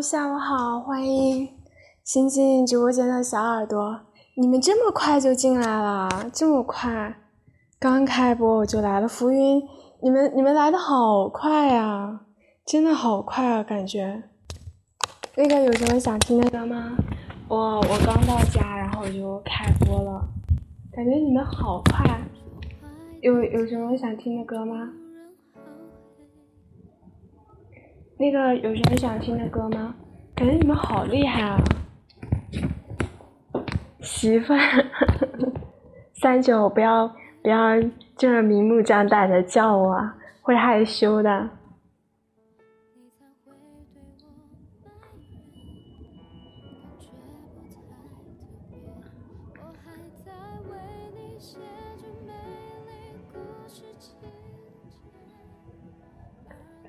下午好，欢迎新进直播间的小耳朵。你们这么快就进来了，这么快，刚开播我就来了。浮云，你们你们来的好快呀，真的好快啊，感觉。那个有什么想听的歌吗？我我刚到家，然后我就开播了，感觉你们好快。有有什么想听的歌吗？那个有什么想听的歌吗？感觉你们好厉害啊！媳妇，三九不要不要这么明目张胆的叫我，会害羞的。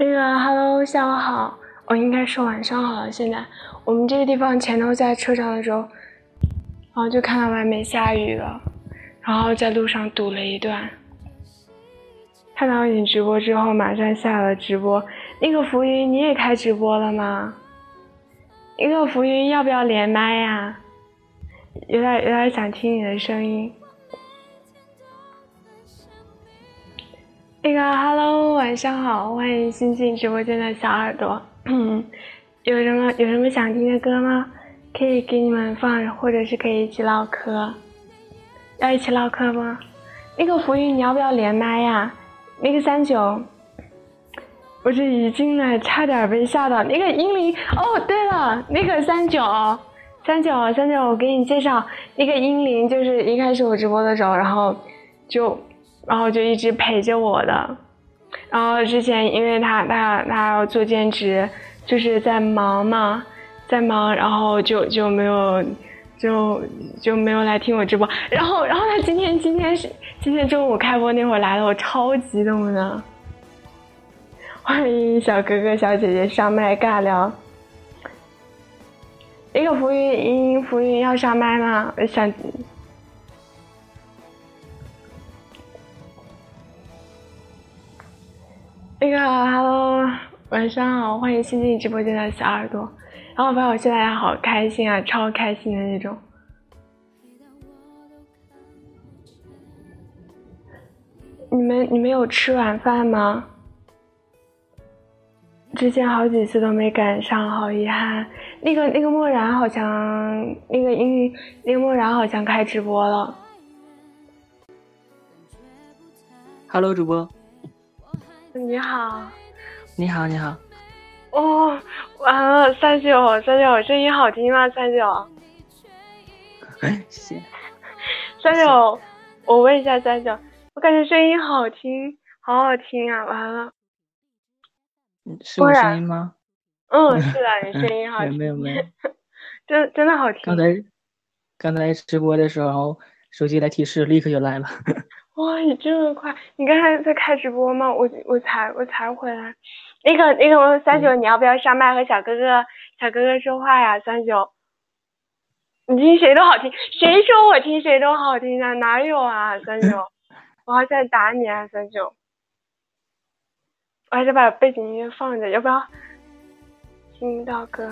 那个，Hello，下午好，我应该是晚上好了。现在我们这个地方前头在车上的时候，然后就看到外面下雨了，然后在路上堵了一段。看到你直播之后，马上下了直播。那个浮云，你也开直播了吗？那个浮云，要不要连麦呀？有点有点想听你的声音。那个，Hello，晚上好，欢迎新进直播间的小耳朵。有什么有什么想听的歌吗？可以给你们放，或者是可以一起唠嗑。要一起唠嗑吗？那个浮云，你要不要连麦呀？那个三九，我这一进来差点被吓到。那个英灵，哦，对了，那个三九，三九，三九，我给你介绍，那个英灵就是一开始我直播的时候，然后就。然后就一直陪着我的，然后之前因为他他他要做兼职，就是在忙嘛，在忙，然后就就没有，就就没有来听我直播。然后然后他今天今天是今天中午开播那会儿来了，我超激动的。欢迎小哥哥小姐姐上麦尬聊。那个浮云，浮云要上麦吗？想。那个，Hello，晚上好，欢迎新进直播间的小耳朵。然后，发现我现在好开心啊，超开心的那种。你们，你们有吃晚饭吗？之前好几次都没赶上，好遗憾。那个，那个墨然好像，那个英，那个墨然好像开直播了。Hello，主播。你好，你好，你好。哦，完了，三九，三九，声音好听吗？三九。哎，谢谢。三九，我问一下三九，我感觉声音好听，好好听啊！完了。是我声音吗？嗯，是的，你声音好 听。没有没有。真真的好听。刚才刚才直播的时候，手机来提示，立刻就来了。哇，你这么快！你刚才在开直播吗？我我才我才回来。那个那个三九，你要不要上麦和小哥哥小哥哥说话呀？三九，你听谁都好听，谁说我听谁都好听的？哪有啊？三九，我好想打你啊！三九，我还是把背景音乐放着，要不要听到歌？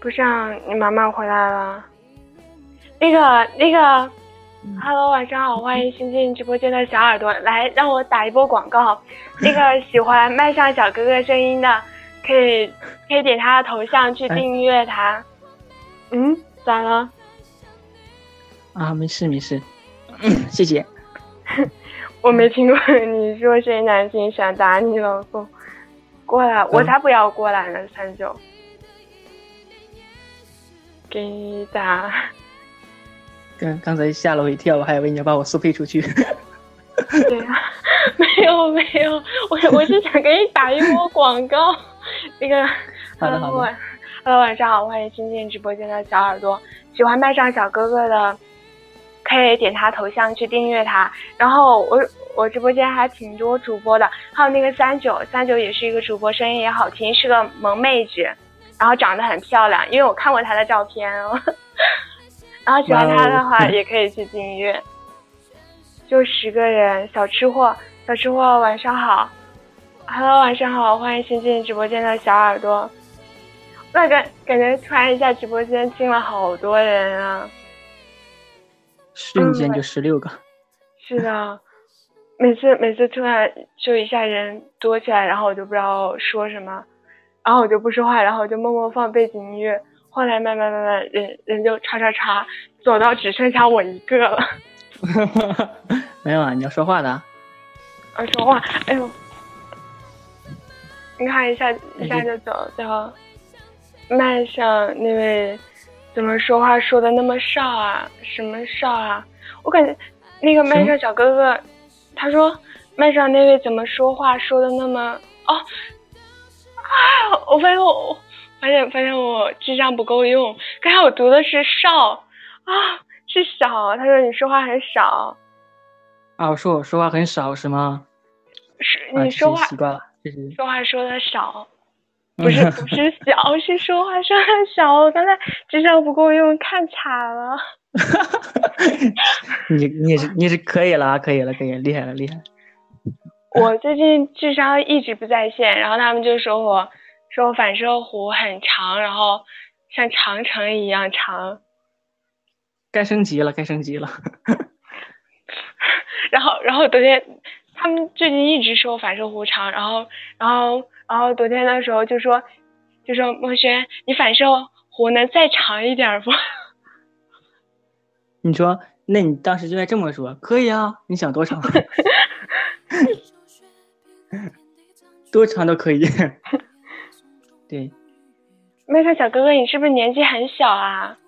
不是啊，你妈妈回来了。那个那个。Hello，晚上好，欢迎新进直播间的小耳朵，来让我打一波广告。那个喜欢麦上小哥哥声音的，可以可以点他的头像去订阅他。嗯，咋了？啊，没事没事，谢谢。我没听过你说谁男性想打你老公，过来，我才不要过来呢，三九，给你打。刚刚才吓了我一跳，我还以为你要把我速配出去。对呀，没有没有，我我是想给你打一波广告。那个，好的好的。Hello，晚上好，欢迎新进直播间的小耳朵。喜欢麦上小哥哥的，可以点他头像去订阅他。然后我我直播间还挺多主播的，还有那个三九三九也是一个主播，声音也好听，是个萌妹子，然后长得很漂亮，因为我看过她的照片。然后喜欢他的话，也可以去订阅。就十个人，小吃货，小吃货，晚上好，Hello，晚上好，欢迎新进直播间的小耳朵。那感感觉突然一下直播间进了好多人啊，瞬间就十六个。是的，每次每次突然就一下人多起来，然后我就不知道说什么，然后我就不说话，然后我就默默放背景音乐。后来慢慢慢慢人人就叉叉叉走到只剩下我一个了。没有啊，你要说话的。啊，说话，哎呦，你看一下一下就走，最后麦上那位怎么说话说的那么少啊？什么少啊？我感觉那个麦上小哥哥，他说麦上那位怎么说话说的那么哦啊！我发现我发现发现我智商不够用，刚才我读的是少啊，是少。他说你说话很少。啊，我说我说话很少是吗？是你说话习惯了，说话说的少，不是不是小，是说话说的少。我刚才智商不够用，看惨了。你你是你是可以了，可以了，可以厉害了，厉害。我最近智商一直不在线，然后他们就说我说我反射弧很长，然后像长城一样长。该升级了，该升级了。然后，然后昨天他们最近一直说反射弧长，然后，然后，然后昨天的时候就说，就说莫轩，你反射弧能再长一点不？你说，那你当时就该这么说，可以啊，你想多长？多长都可以。对。麦克小哥哥，你是不是年纪很小啊？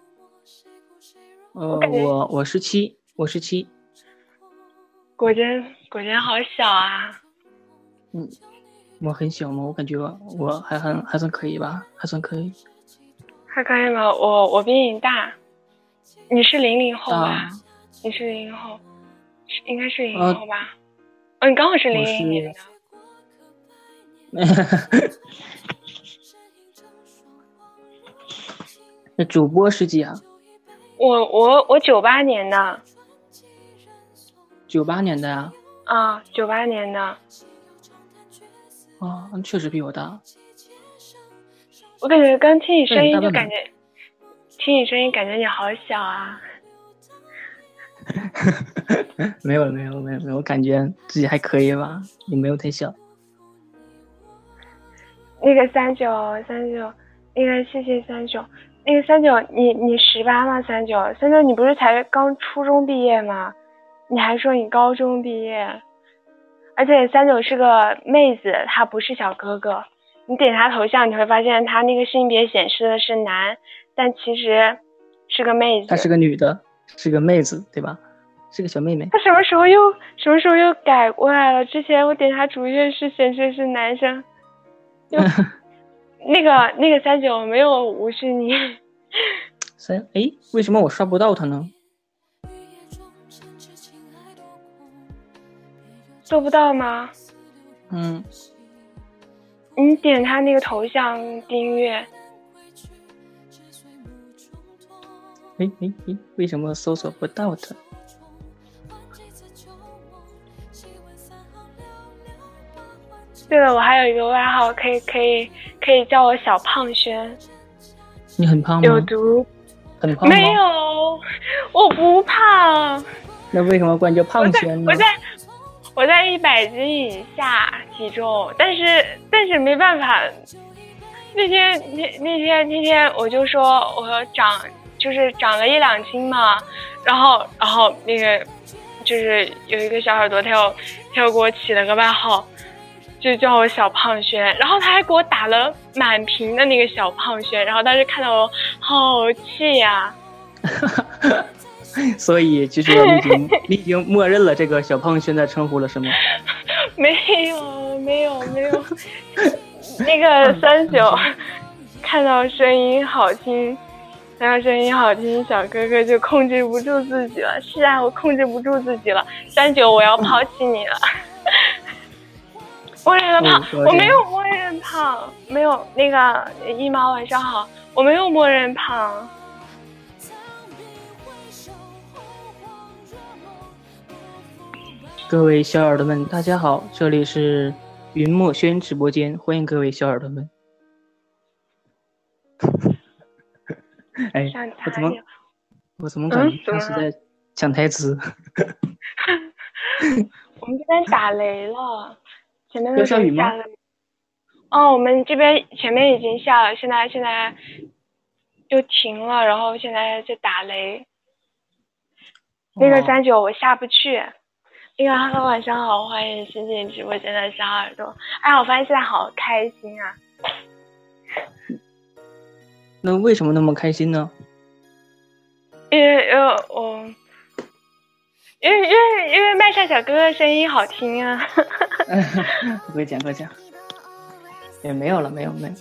呃，我我十七，我十七。果真果真好小啊！嗯，我很小吗？我感觉我还很还算可以吧，还算可以。还可以吗？我我比你大，你是零零后吧？你是零零后，是应该是零零后吧？哦，你刚好是零零年的。那主播是几啊？我我我九八年的。九八年的呀？啊，九八年的。啊，确实比我大。我感觉刚听你声音就感觉，听你声音感觉你好小啊。没有没有没有没有，我感觉自己还可以吧，也没有太小。那个三九三九，那个谢谢三九，那个三九，你你十八吗？三九三九，你不是才刚初中毕业吗？你还说你高中毕业，而且三九是个妹子，她不是小哥哥。你点她头像，你会发现她那个性别显示的是男，但其实是个妹子。她是个女的，是个妹子，对吧？是个小妹妹。她什么时候又什么时候又改过来了？之前我点她主页是显示是男生。那个那个三九没有无视你。三哎，为什么我刷不到他呢？做不到吗？嗯，你点他那个头像订阅。哎哎哎，为什么搜索不到他？对了，我还有一个外号，可以可以可以叫我小胖轩。你很胖吗？有毒。很胖没有，我不胖。那为什么管叫胖轩呢？我在。我在一百斤以下体重，但是但是没办法，那天那那天那天我就说我长就是长了一两斤嘛，然后然后那个就是有一个小耳朵，他又他又给我起了个外号，就叫我小胖轩，然后他还给我打了满屏的那个小胖轩，然后当时看到我好气呀。所以，其实你已经 你已经默认了这个小胖轩的称呼了，是吗？没有，没有，没有。那个三九看到声音好听，看到声音好听，小哥哥就控制不住自己了。是啊，我控制不住自己了。三九，我要抛弃你了。默认了胖，我没有默认胖，没有那个一毛晚上好，我没有默认胖。各位小耳朵们，大家好，这里是云墨轩直播间，欢迎各位小耳朵们。哎，我怎么。我怎么感觉嗯怎么像是在抢台词？我们这边打雷了，前面下雨吗。哦，我们这边前面已经下了，现在现在就停了，然后现在在打雷。那个哦三九我下不去。那个 Hello，晚上好，欢迎新进直播间的小耳朵。哎呀，我发现现在好开心啊！那为什么那么开心呢？因为因为我，因为因为因为麦上小哥哥声音好听啊。会讲会讲，也没有了，没有没有。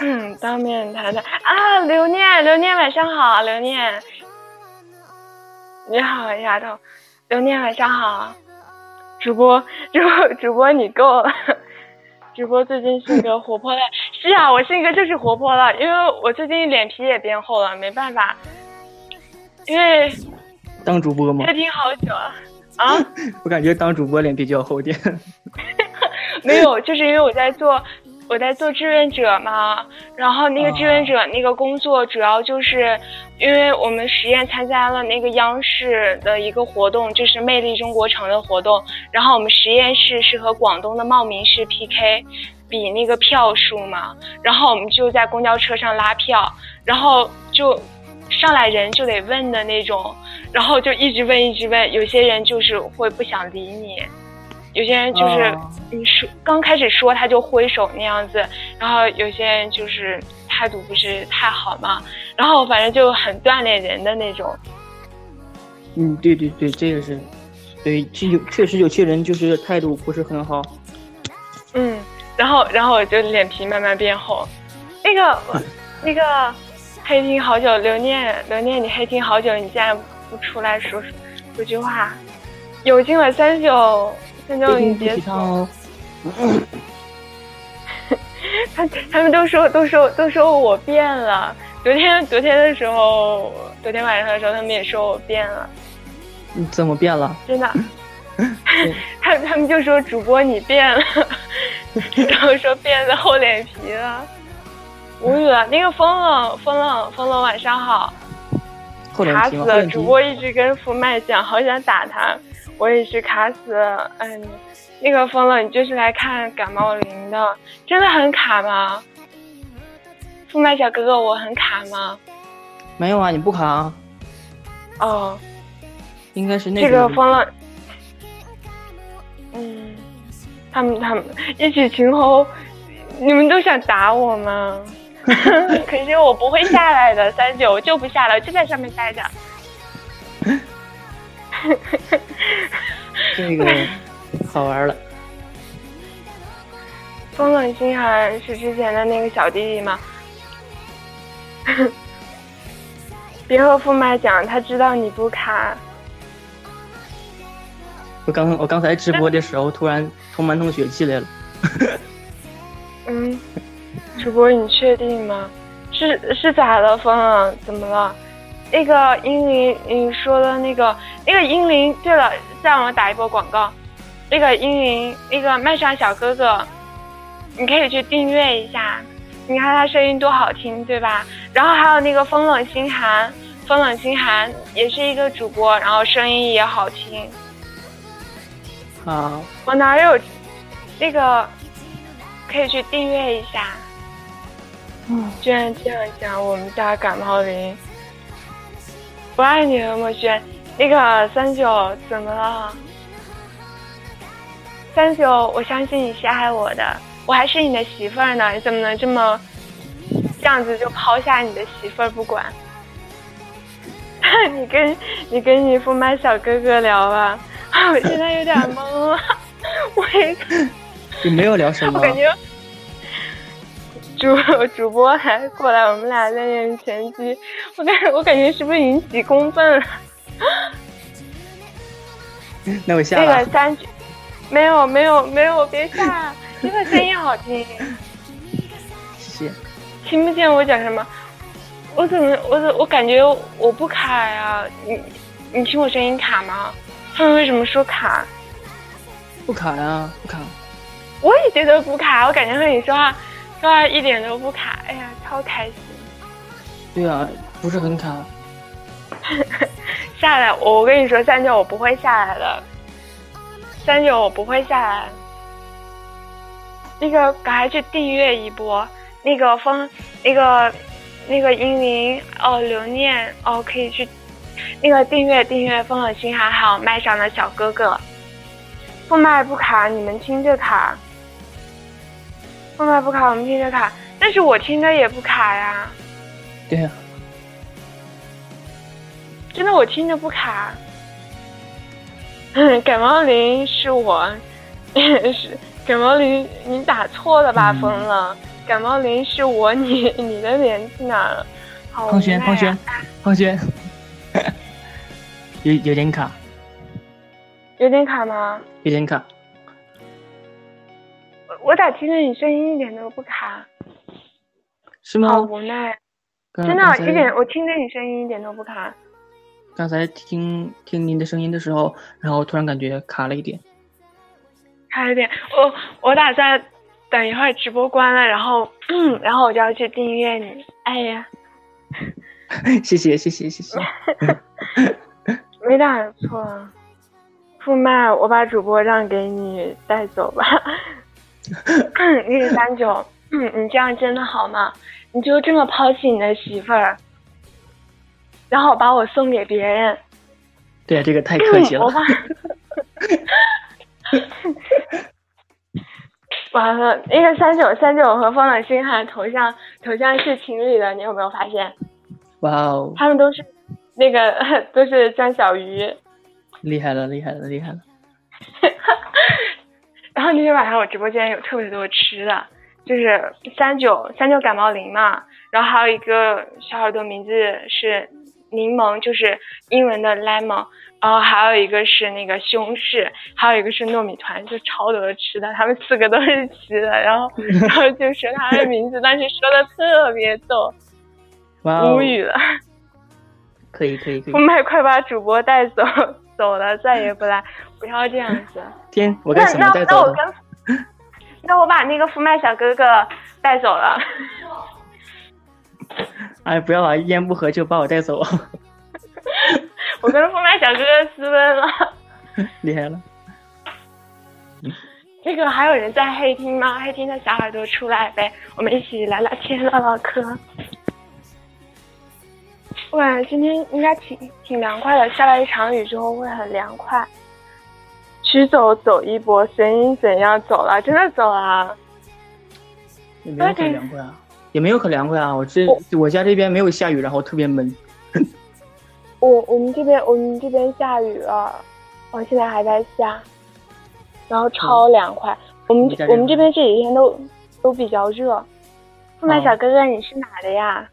嗯，当面谈谈。啊，刘念，刘念晚上好，刘念，你好，丫头，刘念晚上好，主播，主播，主播你够。了，主播最近性格活泼了，是啊，我性格就是活泼了，因为我最近脸皮也变厚了，没办法，因为当主播吗开？听好久啊啊。我感觉当主播脸皮就要厚点。没有，就是因为我在做我在做志愿者嘛，然后那个志愿者那个工作主要就是因为我们实验参加了那个央视的一个活动，就是魅力中国城的活动，然后我们实验室是和广东的茂名市 PK。比那个票数嘛，然后我们就在公交车上拉票，然后就上来人就得问的那种，然后就一直问一直问，有些人就是会不想理你，有些人就是哦你说刚开始说他就挥手那样子，然后有些人就是态度不是太好嘛，然后反正就很锻炼人的那种。嗯，对对对，这个是，对，是有确实有些人就是态度不是很好。嗯，然后然后我就脸皮慢慢变厚。那个那个黑听好久，留念留念，你黑听好久，你竟然不出来说说说句话？有进了三九三九，你别提倡哦。他他们都说都说都说我变了。昨天昨天的时候，昨天晚上的时候，他们也说我变了，你怎么变了？真的。他他们就说主播你变了，然后说变得厚脸皮了，无语了。那个风冷风冷风冷晚上好，卡死了。主。播一直跟福麦讲，好想打他，我也是卡死了。嗯，那个风冷，你就是来看感冒灵的，真的很卡吗？福麦小哥哥，我很卡吗？没有啊，你不卡啊？哦，应该是那这个种风冷，嗯，他们他们一起群殴，你们都想打我吗？可是我不会下来的，三九我就不下来，我就在上面待着。这个好玩了。风冷心寒是之前的那个小弟弟吗？别和富麦讲，他知道你不卡。我刚我刚才直播的时候，突然同班同学进来了。嗯，主播你确定吗？是是咋了，风冷？怎么了？那个英灵，你说的那个那个英灵，对了，再让我打一波广告。那个英灵，那个麦上小哥哥，你可以去订阅一下。你看他声音多好听，对吧？然后还有那个风冷心寒，风冷心寒也是一个主播，然后声音也好听。啊，我哪有那个可以去订阅一下？嗯居然这样讲，我们家感冒灵，不爱你了，墨轩。那个三九怎么了？三九，我相信你是爱我的，我还是你的媳妇儿呢，你怎么能这么这样子就抛下你的媳妇儿不管？你跟你跟你副麦小哥哥聊吧，我现在有点懵了，我也也没有聊什么。我感觉主 主播还过来，我们俩练练拳击，我感我感觉是不是引起公愤了？那我下那了个。三局没有没有没有，别下，这个声音好听，谢谢。听不见我讲什么。我怎么我怎我感觉我不卡呀？你你听我声音卡吗？他们为什么说卡？不卡呀，不卡。我也觉得不卡，我感觉和你说话说话一点都不卡，哎呀，超开心。对啊，不是很卡。下来，我跟你说，三九我不会下来的，三九我不会下来。那个赶快去订阅一波，那个风，那个那个英灵哦，留念哦，可以去那个订阅订阅风冷星海，还有麦上的小哥哥。不麦不卡，你们听着卡。副麦不卡，我们听着卡，但是我听着也不卡呀。对呀。真的，我听着不卡。感冒灵是我，是感冒灵，你打错了吧？疯了！感冒灵是我，你你的脸去哪了？胖轩，胖轩，胖轩，有有点卡，有点卡吗？有点卡。我我咋听着你声音一点都不卡？是吗？好无奈，真的，一点我听着你声音一点都不卡。刚才听听您的声音的时候，然后突然感觉卡了一点，卡了一点。我我打算等一会儿直播关了，然后 然后我就要去订阅你。哎呀，谢谢谢谢谢谢，没打错。副麦，我把主播让给你带走吧。那个三九，嗯，你这样真的好吗？你就这么抛弃你的媳妇儿？然后把我送给别人，对，这个太客气了。完了，那个三九三九和风冷星寒头像头像是情侣的，你有没有发现？哇哦！他们都是那个 都是张小鱼，厉害了，厉害了，厉害了。然后那天晚上我直播间有特别多吃的，就是三九三九感冒灵嘛，然后还有一个小耳朵名字是。柠檬就是英文的 lemon，然后还有一个是那个西红柿，还有一个是糯米团，就超多吃的，他们四个都是吃的，然后 然后就说他的名字，但是说的特别逗，无语了。可以可以可以。富麦快把主播带走，走了再也不来，不要这样子。天，我该怎么带走？那那我跟，那我把那个副麦小哥哥带走了。哎，不要啊！一言不合就把我带走。我跟副麦小哥哥私奔了，厉害了。这个还有人在黑厅吗？黑厅的小耳朵出来呗，我们一起聊聊天、唠唠嗑。我感觉今天应该挺挺凉快的，下了一场雨之后会很凉快。驱走走一波，声音怎样？走了，真的走了。也没有很凉快啊。也没有很凉快啊！我这我家这边没有下雨，然后特别闷。我我们这边我们这边下雨了，我现在还在下，然后超凉快。我们我们这边这几天都都比较热。富麦小哥哥，你是哪的呀？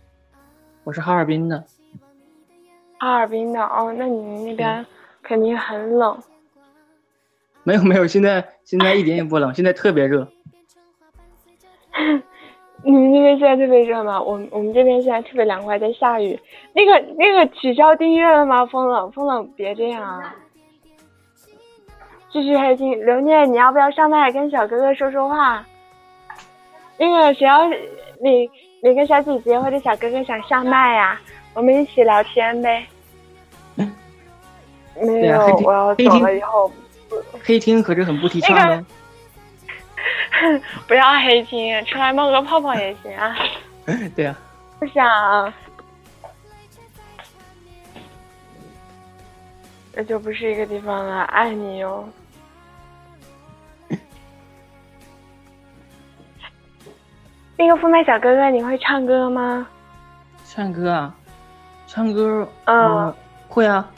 我是哈尔滨的。哈尔滨的哦，那你们那边肯定很冷。没有没有，现在现在一点也不冷，现在特别热。你们那边现在特别热吗？我我们这边现在特别凉快，在下雨。那个那个取消订阅了吗？风冷风冷，别这样啊！继续黑听刘念，你要不要上麦跟小哥哥说说话？那个谁要哪哪个小姐姐或者小哥哥想上麦呀？我们一起聊天呗。没有，我要走了以后。黑听可是很不提倡的。不要黑听，出来冒个泡泡也行啊。对呀。不想，那就不是一个地方了。爱你哟。那个副麦小哥哥，你会唱歌吗？唱歌啊，唱歌，嗯，会啊。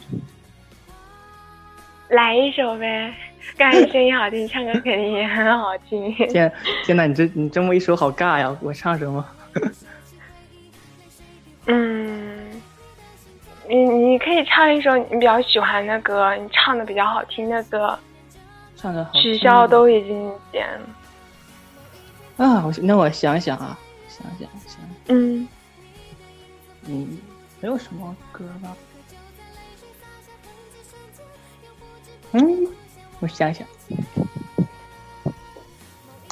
来一首呗。感觉声音好听，唱歌肯定也很好听。天，天呐，你这你这么一说，好尬呀！我唱什么？嗯，你你可以唱一首你比较喜欢的歌，你唱的比较好听的歌。唱的好。取消都已经点了。啊，我那我想想啊，想想想。嗯。嗯，没有什么歌吧？嗯。我想想，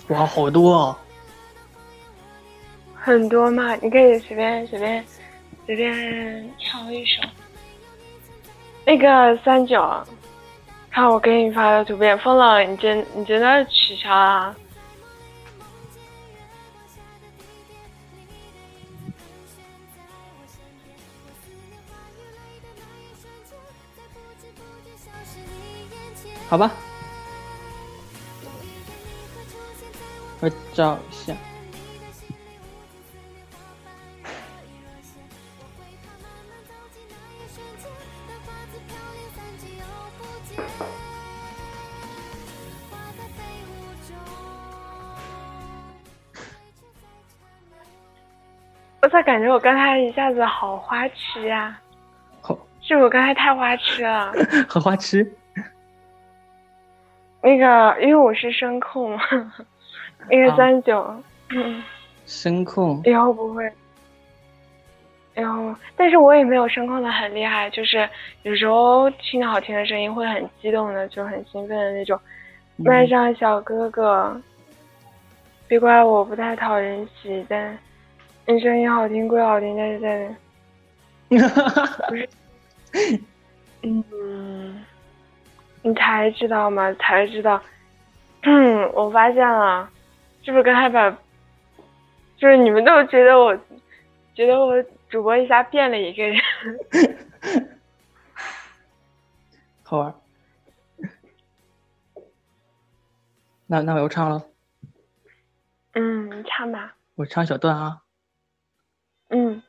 哇，好多啊！很多嘛，你可以随便随便随便挑一首。那个三九，看我给你发的图片，疯了，你真你真的取消了？好吧，我找一下。我咋感觉我刚才一下子好花痴呀？是我刚才太花痴了。很花痴。那个，因为我是声控，那个三九，声控，以后不会，然后，但是我也没有声控的很厉害，就是有时候听到好听的声音会很激动的，就很兴奋的那种。麦上小哥哥，别怪我不太讨人喜，但你声音好听归好听，但是在，不是，嗯。你才知道吗？才知道，嗯，我发现了，是不是刚才把，就是你们都觉得我，觉得我主播一下变了一个人，好玩。那那我又唱了。嗯，你唱吧。我唱小段啊。嗯。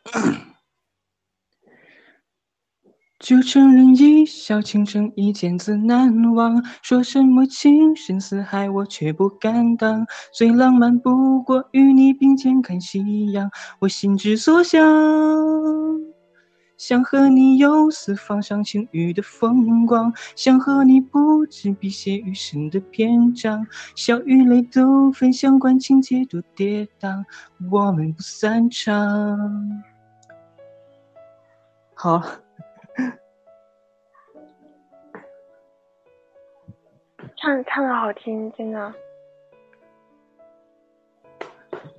就承认一笑倾城，一见自难忘。说什么情深似海，我却不敢当。最浪漫不过与你并肩看夕阳，我心之所向，想和你游四方赏晴雨的风光，想和你不止笔写余生的篇章。笑与泪都分享，管情节多跌宕，我们不散场。好。唱唱的好听，真的，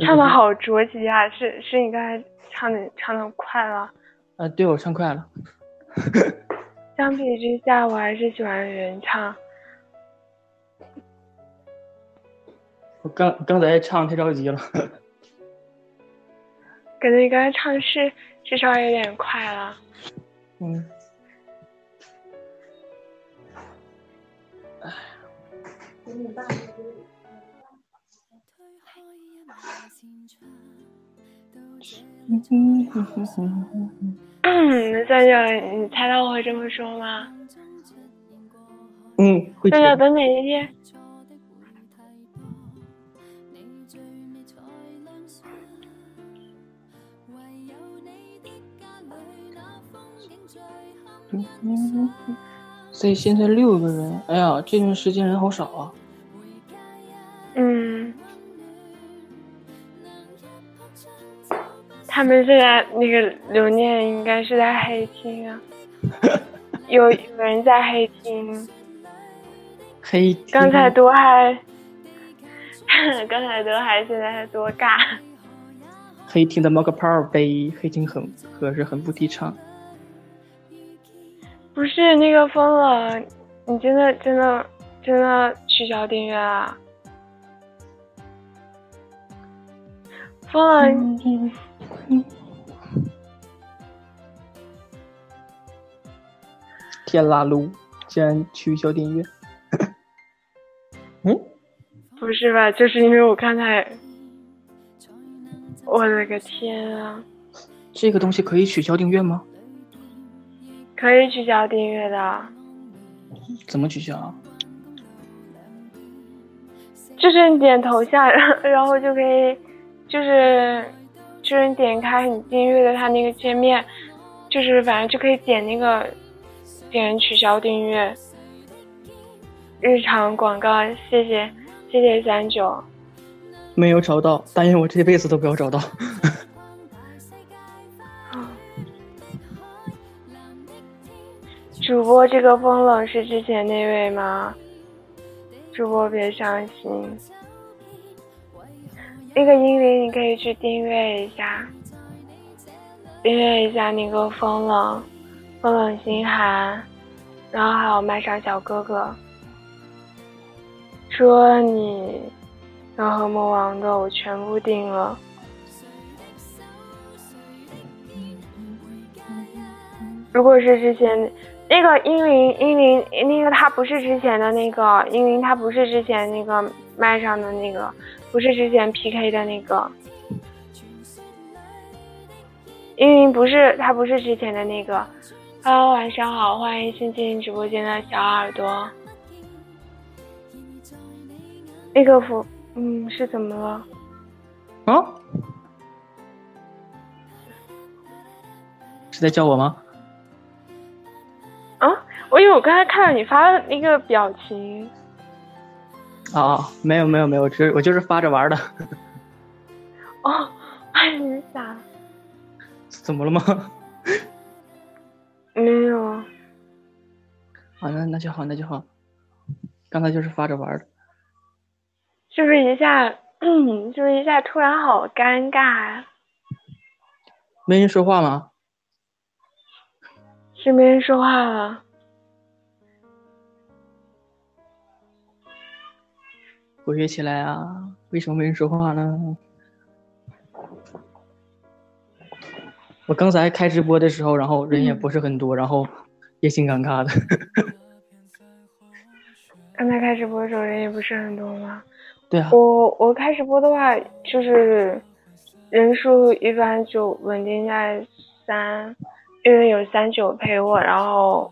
唱的好着急啊！是是你刚才唱的唱的快了？啊，对我唱快了。相比之下，我还是喜欢原唱。我刚刚才唱太着急了。感觉你刚才唱是是稍微有点快了。嗯。嗯，三九，你猜到我会这么说吗？嗯，三九，等哪一天？所以现在六个人，哎呀，这段时间人好少啊。嗯，他们现在那个留念应该是在黑厅啊，有有人在黑厅，黑刚才多嗨，刚才多嗨，现在还多尬。黑厅的冒个泡呗，黑厅很可是很不提倡。不是那个疯了，你真的真的真的取消订阅啊？疯了！天啦噜，竟然取消订阅？嗯？不是吧？就是因为我刚才，我的个天啊！这个东西可以取消订阅吗？可以取消订阅的。怎么取消？就是你点头像，然后就可以。就是，就是你点开你订阅的它那个界面，就是反正就可以点那个点取消订阅。日常广告，谢谢谢谢三九。没有找到，但愿我这辈子都不要找到。主播这个风冷是之前那位吗？主播别伤心。那个英灵，你可以去订阅一下，订阅一下那个风冷，风冷心寒，然后还有麦上小哥哥，说你要和魔王的，我全部订了。如果是之前那个英灵，英灵那个他不是之前的那个英灵，他不是之前那个麦上的那个。不是之前 PK 的那个，因为不是他不是之前的那个。Hello，晚上好，欢迎新进直播间的小耳朵。那个服，嗯，是怎么了？啊？是在叫我吗？啊？我以为我刚才看到你发的那个表情。啊，没有没有没有，只我就是发着玩的。哦，哎，你咋？怎么了吗？没有。啊，那那就好，那就好。刚才就是发着玩的。是不是一下？嗯，是不是一下突然好尴尬呀？没人说话吗？是没人说话了。活跃起来啊！为什么没人说话呢？我刚才开直播的时候，然后人也不是很多，然后也挺尴尬的。刚才开直播的时候人也不是很多吗？对啊。我我开直播的话，就是人数一般就稳定在三，因为有三九陪我，然后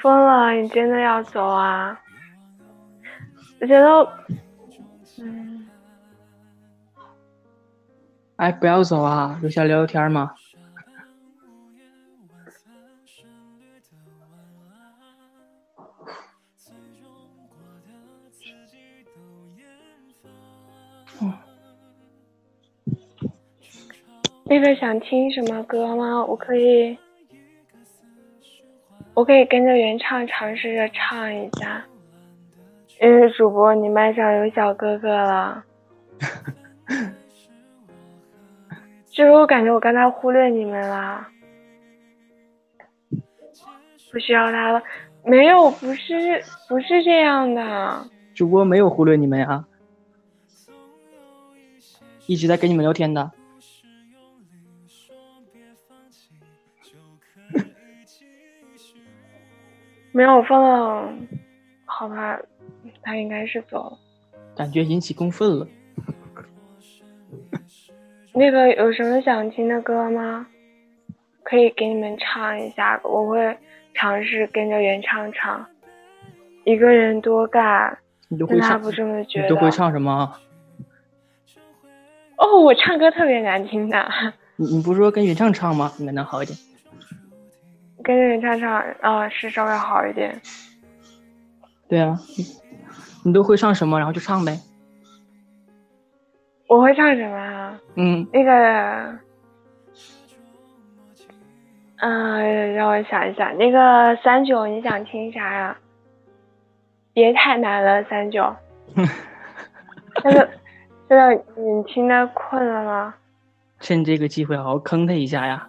疯了，你真的要走啊？我觉得，嗯，哎，不要走啊，留下聊聊天嘛。那个想听什么歌吗？我可以，我可以跟着原唱尝试着唱一下。因为主播，你麦上有小哥哥了，就是我感觉我刚才忽略你们了，不需要他了，没有，不是，不是这样的，主播没有忽略你们呀，一直在跟你们聊天的，没有放到，好吧。他应该是走了，感觉引起公愤了。那个有什么想听的歌吗？可以给你们唱一下，我会尝试跟着原唱唱。一个人多干，但他不这么觉得。都会唱什么？哦，我唱歌特别难听的。你你不是说跟原唱唱吗？应该能好一点。跟着原唱唱，啊，是稍微好一点。对啊。你都会唱什么？然后就唱呗。我会唱什么啊？嗯，那个，嗯，让我想一想，那个三九，你想听啥呀？别太难了，三九。现在现在你听的困了吗？趁这个机会好好坑他一下呀。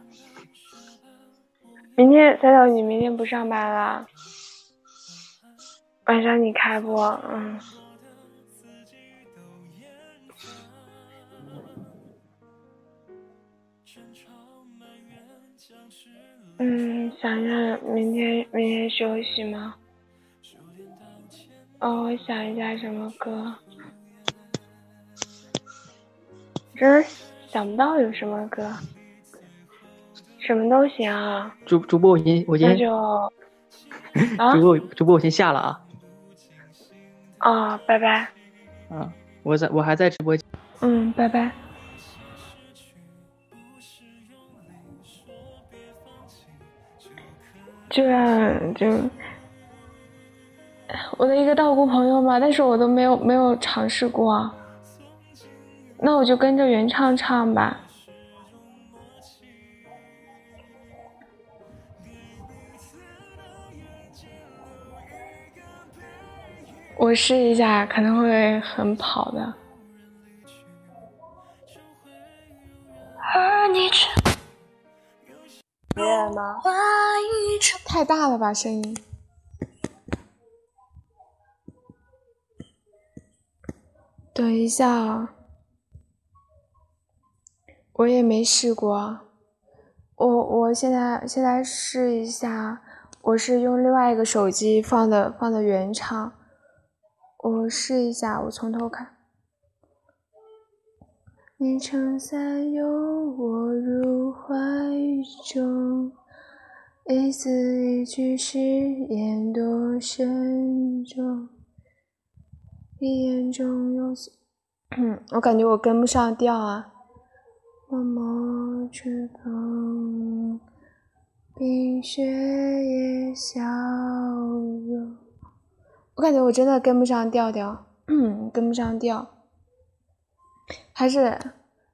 明天三九，你明天不上班了？晚上你开播，嗯，嗯，想想明天明天休息吗？哦，我想一下什么歌，真想不到有什么歌，什么都行啊。主 主播，我先我先，那就，主播主播我先下了啊。啊，拜拜。啊，我在我还在直播间。嗯，拜拜。这样就我的一个道姑朋友嘛，但是我都没有没有尝试过。那我就跟着原唱唱吧。我试一下，可能会很跑的。吗？太大了吧，声音。等一下，我也没试过。我我现在现在试一下，我是用另外一个手机放的放的原唱。我试一下，我从头看。你撑伞拥我入怀中，一字一句誓言多慎重。你眼中有，我感觉我跟不上调啊。默默吹风，冰雪也消融。我感觉我真的跟不上调调，跟不上调。还是，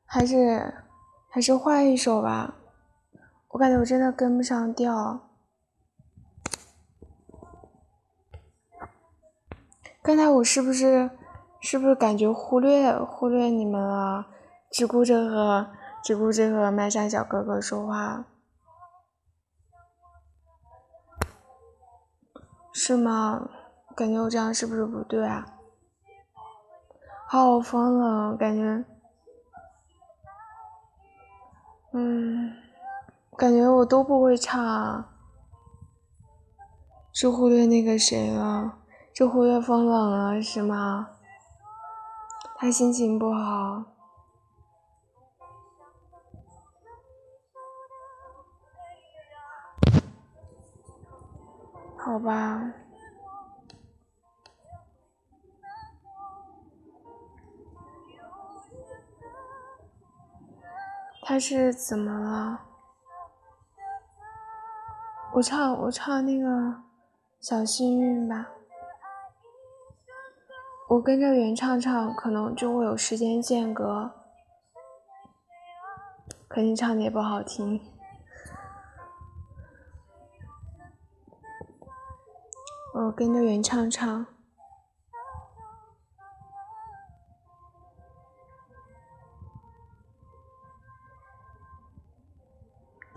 还是，还是换一首吧。我感觉我真的跟不上调。刚才我是不是，是不是感觉忽略忽略你们了？只顾着和只顾着和麦山小哥哥说话，是吗？感觉我这样是不是不对啊？好疯了，感觉，嗯，感觉我都不会唱，是忽略那个谁了？是忽略风冷了是吗？他心情不好，好吧。他是怎么了？我唱我唱那个小幸运吧，我跟着原唱唱，可能就会有时间间隔，肯定唱的也不好听。我跟着原唱唱。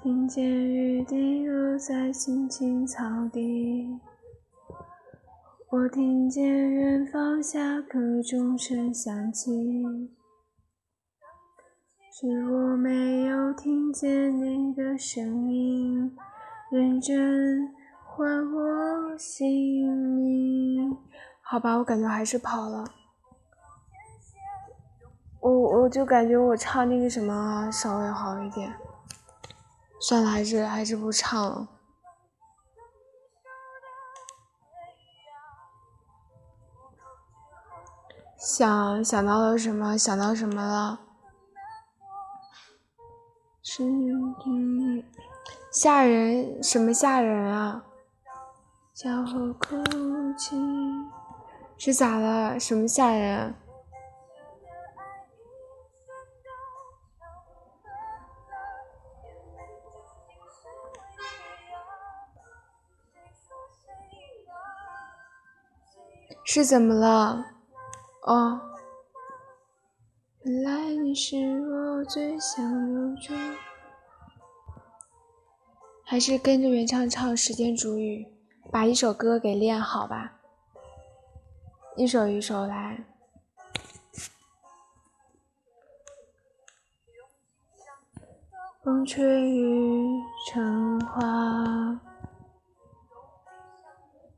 听见雨滴落在青青草地，我听见远方下课钟声响起，是我没有听见你的声音，认真还我姓名。好吧，我感觉还是跑了，我我就感觉我唱那个什么稍微好一点。算了，还是还是不唱了。想想到了什么？想到什么了？是嗯吓人？什么吓人啊？是咋了？什么吓人？是怎么了？哦，原来你是我最想留住。还是跟着原唱唱时间煮雨，把一首歌给练好吧。一首一首来。风吹雨成花。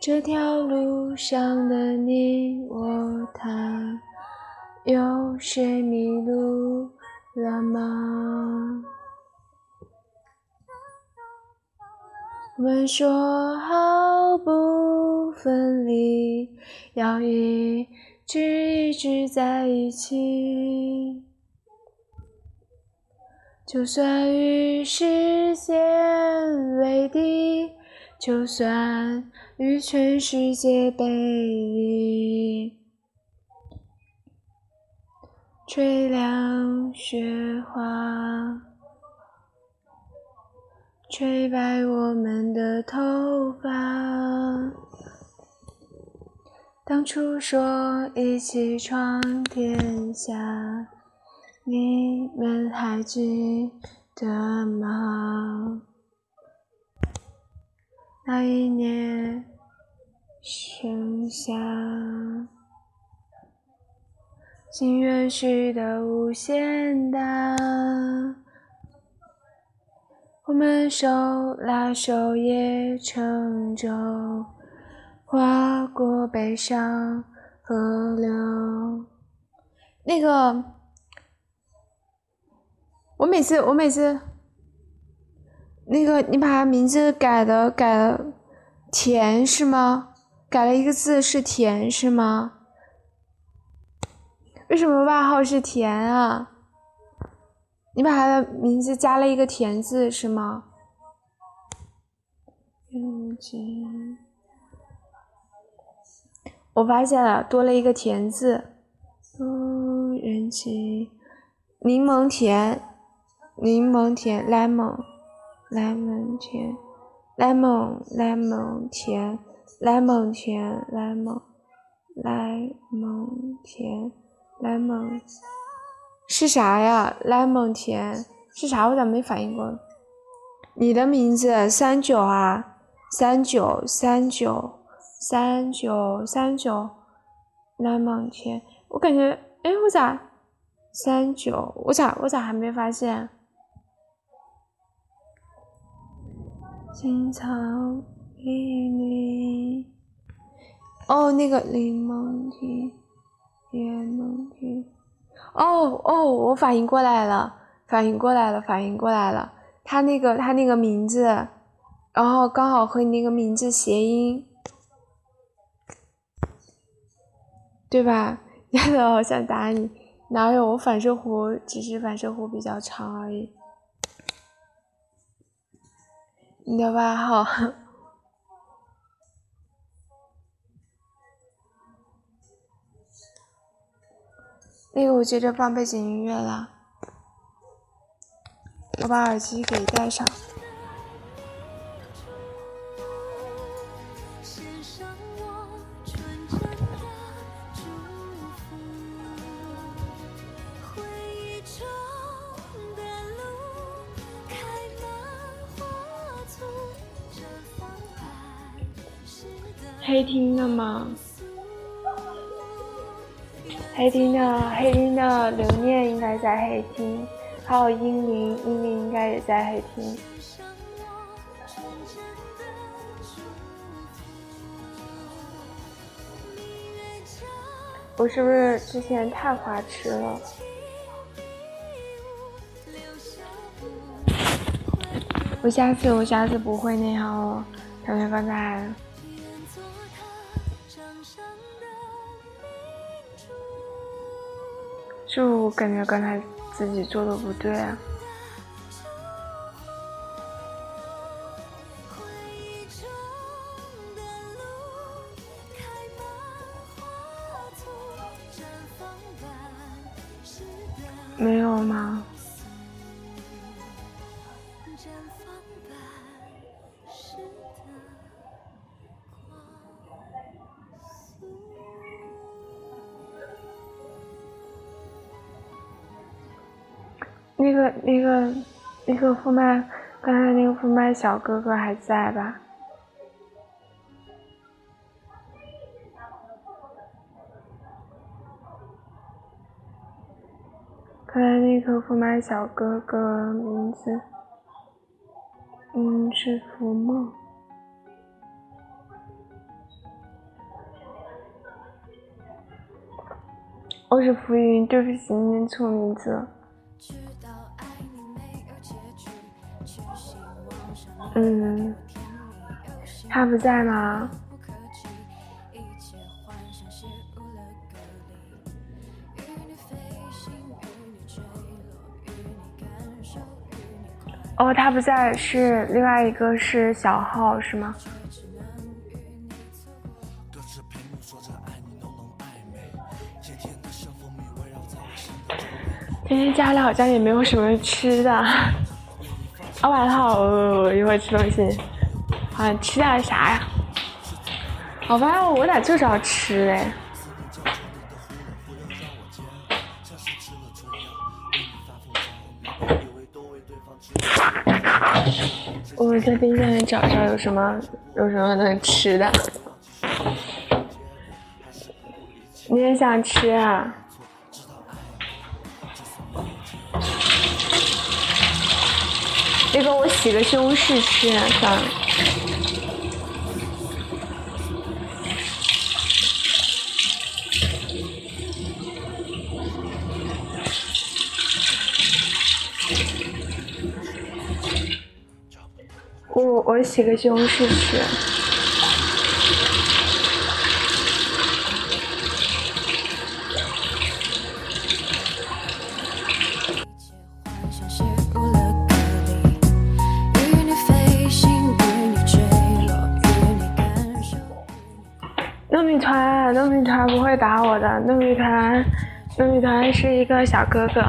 这条路上的你我他，有谁迷路了吗？我们说好不分离，要一直一直在一起。就算与时间为敌，就算与全世界背离，吹凉雪花。吹白我们的头发。当初说一起闯天下，你们还记得吗？那一年盛夏，心愿许得无限大。我们手拉手也乘舟，划过悲伤河流。那个，我每次我每次，那个你把他名字改的改了，甜是吗？改了一个字是甜是吗？为什么外号是甜啊？你把他的名字加了一个“田”字是吗？我发现了，多了一个“田”字。人情，柠檬甜，柠檬甜，lemon 柠蒙甜，lemon lemon 甜，lemon 甜 lemon，lemon 甜 lemon，是啥呀？lemon 甜是啥？我咋没反应过？你的名字三九啊，三九三九三九三九，lemon 甜。我感觉，哎，我咋三九？我咋我咋还没发现？青草碧绿。哦，那个柠檬甜，柠檬甜。哦哦，我反应过来了，反应过来了，反应过来了。他那个他那个名字，然后刚好和你那个名字谐音，对吧？丫头，好想打你，哪有？我反射弧只是反射弧比较长而已。你的外号。那个，我接着放背景音乐了，我把耳机给戴上。黑厅的吗？黑厅的黑厅的留念应该在黑厅，还有英灵，英灵应该也在黑厅。我是不是之前太花痴了？我下次我下次不会那样了，感觉刚才。就我感觉刚才自己做的不对啊。没有吗？个、那个、那个副麦，刚才那个副麦小哥哥还在吧？刚才那个副麦小哥哥名字，嗯，是浮梦。我是浮云，对不起，念错名字了。嗯，他不在吗？哦，他不在。是另外一个是小号，是吗？今天家里好像也没有什么吃的。啊，晚上好，我一会儿吃东西。啊，吃点啥呀？我发现我俩就是要吃嘞。我在冰箱里找找有什么有什么能吃的。你也想吃啊？这个我洗个西红柿吃算了。我我洗个西红柿吃。糯米团，糯米团是一个小哥哥。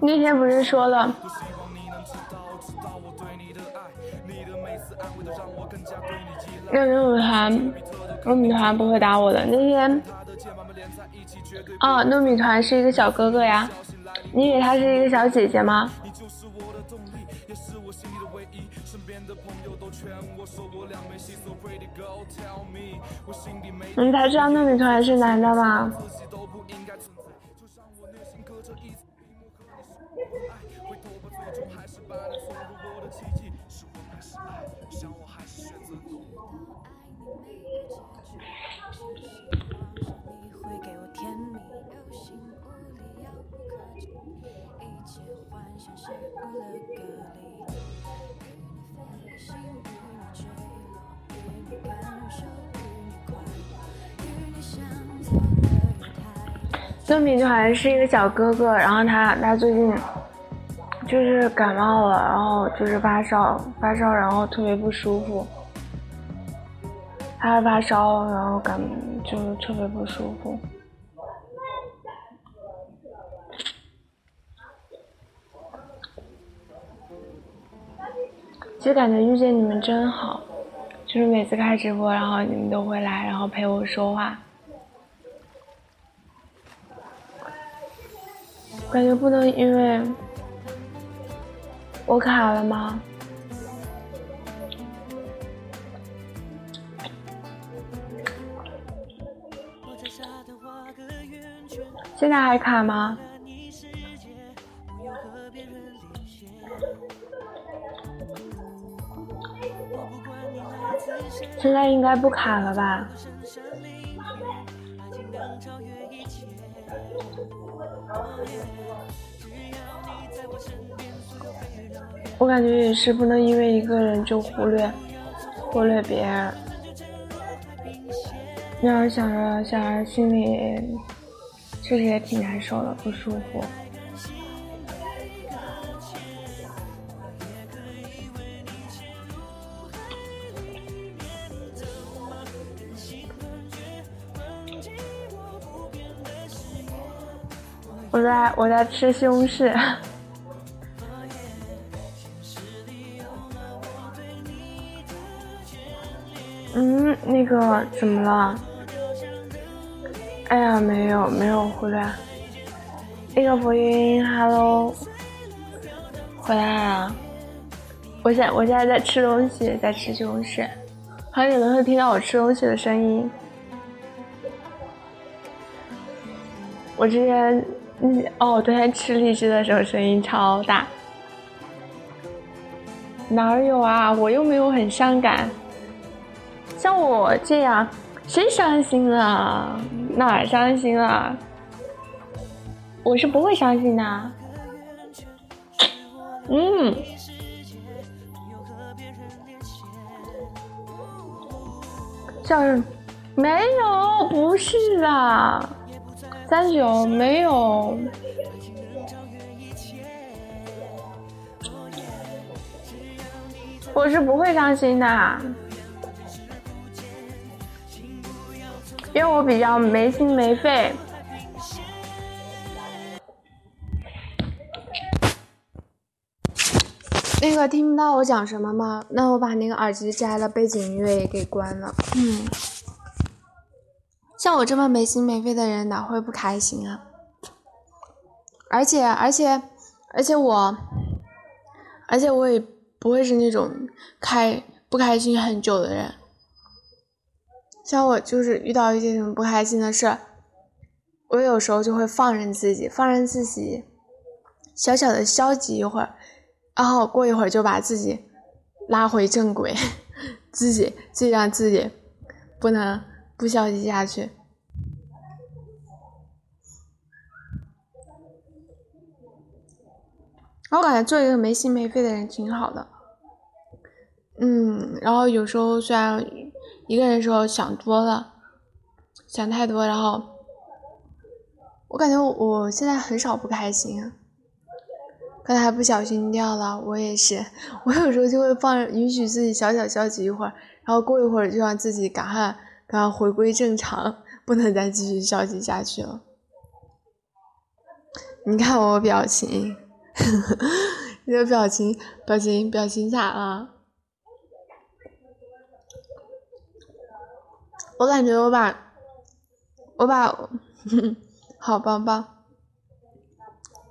那天不是说了，那糯米团，糯米团不会打我的。那天，啊，糯米团是一个小哥哥呀。你以为他是一个小姐姐吗？你才知道那女团是男的吗吗？糯米团是一个小哥哥，然后他他最近就是感冒了，然后就是发烧发烧，然后特别不舒服。他发烧，然后感就是特别不舒服。就感觉遇见你们真好，就是每次开直播，然后你们都会来，然后陪我说话。感觉不能因为我卡了吗？现在还卡吗？现在应该不卡了吧？我感觉也是不能因为一个人就忽略忽略别人，那样想着想着心里确实也挺难受的，不舒服。在我在吃西红柿。嗯，那个怎么了？哎呀，没有没有忽略。那个浮云哈喽回来了。我现我现在在吃东西，在吃西红柿，好像有人会听到我吃东西的声音。我之前。嗯哦，昨天吃荔枝的时候声音超大，哪有啊？我又没有很伤感，像我这样，谁伤心了？哪伤心了？我是不会伤心的。嗯，像没有，不是的，三九没有。我是不会伤心的，因为我比较没心没肺。那个听不到我讲什么吗？那我把那个耳机摘了，背景音乐也给关了。嗯，像我这么没心没肺的人，哪会不开心啊？而且，而且，而且我，而且我也。不会是那种开不开心很久的人，像我就是遇到一些什么不开心的事，我有时候就会放任自己，放任自己，小小的消极一会儿，然后过一会儿就把自己拉回正轨，自己自己让自己不能不消极下去。我感觉做一个没心没肺的人挺好的。嗯，然后有时候虽然一个人的时候想多了，想太多，然后我感觉我现在很少不开心。刚才不小心掉了，我也是，我有时候就会放允许自己小小消极一会儿，然后过一会儿就让自己赶快赶快回归正常，不能再继续消极下去了。你看我表情，你的表情表情表情咋了？我感觉我把，我把，好棒棒，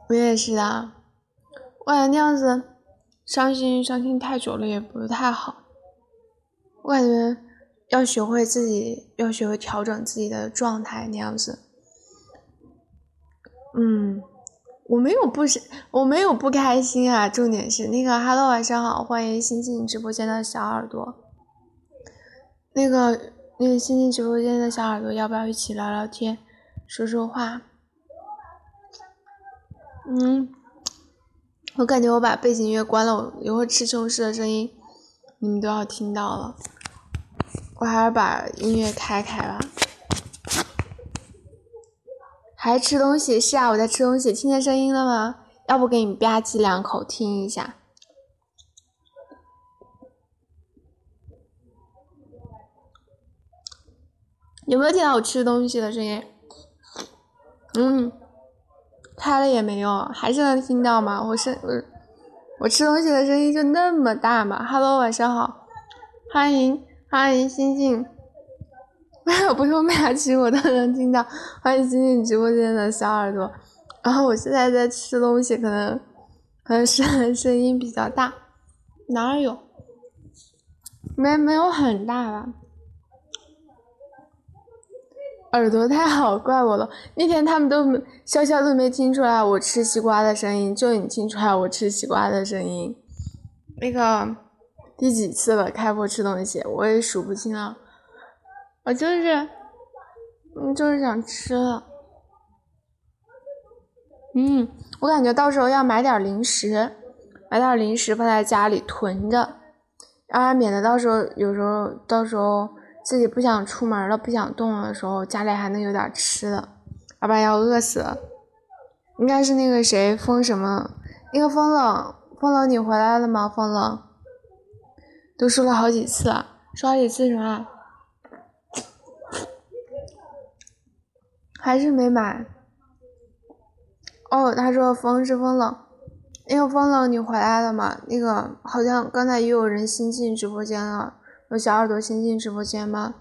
我也是啊，我感觉那样子伤心伤心太久了也不太好，我感觉要学会自己要学会调整自己的状态那样子，嗯，我没有不是我没有不开心啊，重点是那个 Hello 晚上好，欢迎新进直播间的小耳朵，那个。那个新进直播间的小耳朵，要不要一起聊聊天，说说话？嗯，我感觉我把背景音乐关了，我一会吃西红柿的声音你们都要听到了。我还是把音乐开开吧。还吃东西？是啊，我在吃东西，听见声音了吗？要不给你吧唧两口听一下。有没有听到我吃东西的声音？嗯，开了也没用，还是能听到吗？我是我，我吃东西的声音就那么大吗？Hello，晚上好，欢迎欢迎新进，没有不用吧唧我都能听到。欢迎新进直播间的小耳朵，然后我现在在吃东西，可能可能声声音比较大，哪有？没没有很大吧？耳朵太好，怪我了。那天他们都潇潇都没听出来我吃西瓜的声音，就你听出来我吃西瓜的声音。那个第几次了？开播吃东西，我也数不清了。我就是，嗯，就是想吃了。嗯，我感觉到时候要买点零食，买点零食放在家里囤着，啊，免得到时候有时候到时候。自己不想出门了，不想动了的时候，家里还能有点吃的，要不然要饿死了。应该是那个谁，风什么？那个风冷，风冷，你回来了吗？风冷，都说了好几次了，说好几次什么？还是没买。哦，他说风是风冷，那个风冷，你回来了吗？那个好像刚才又有人新进直播间了。有小耳朵新进直播间吗？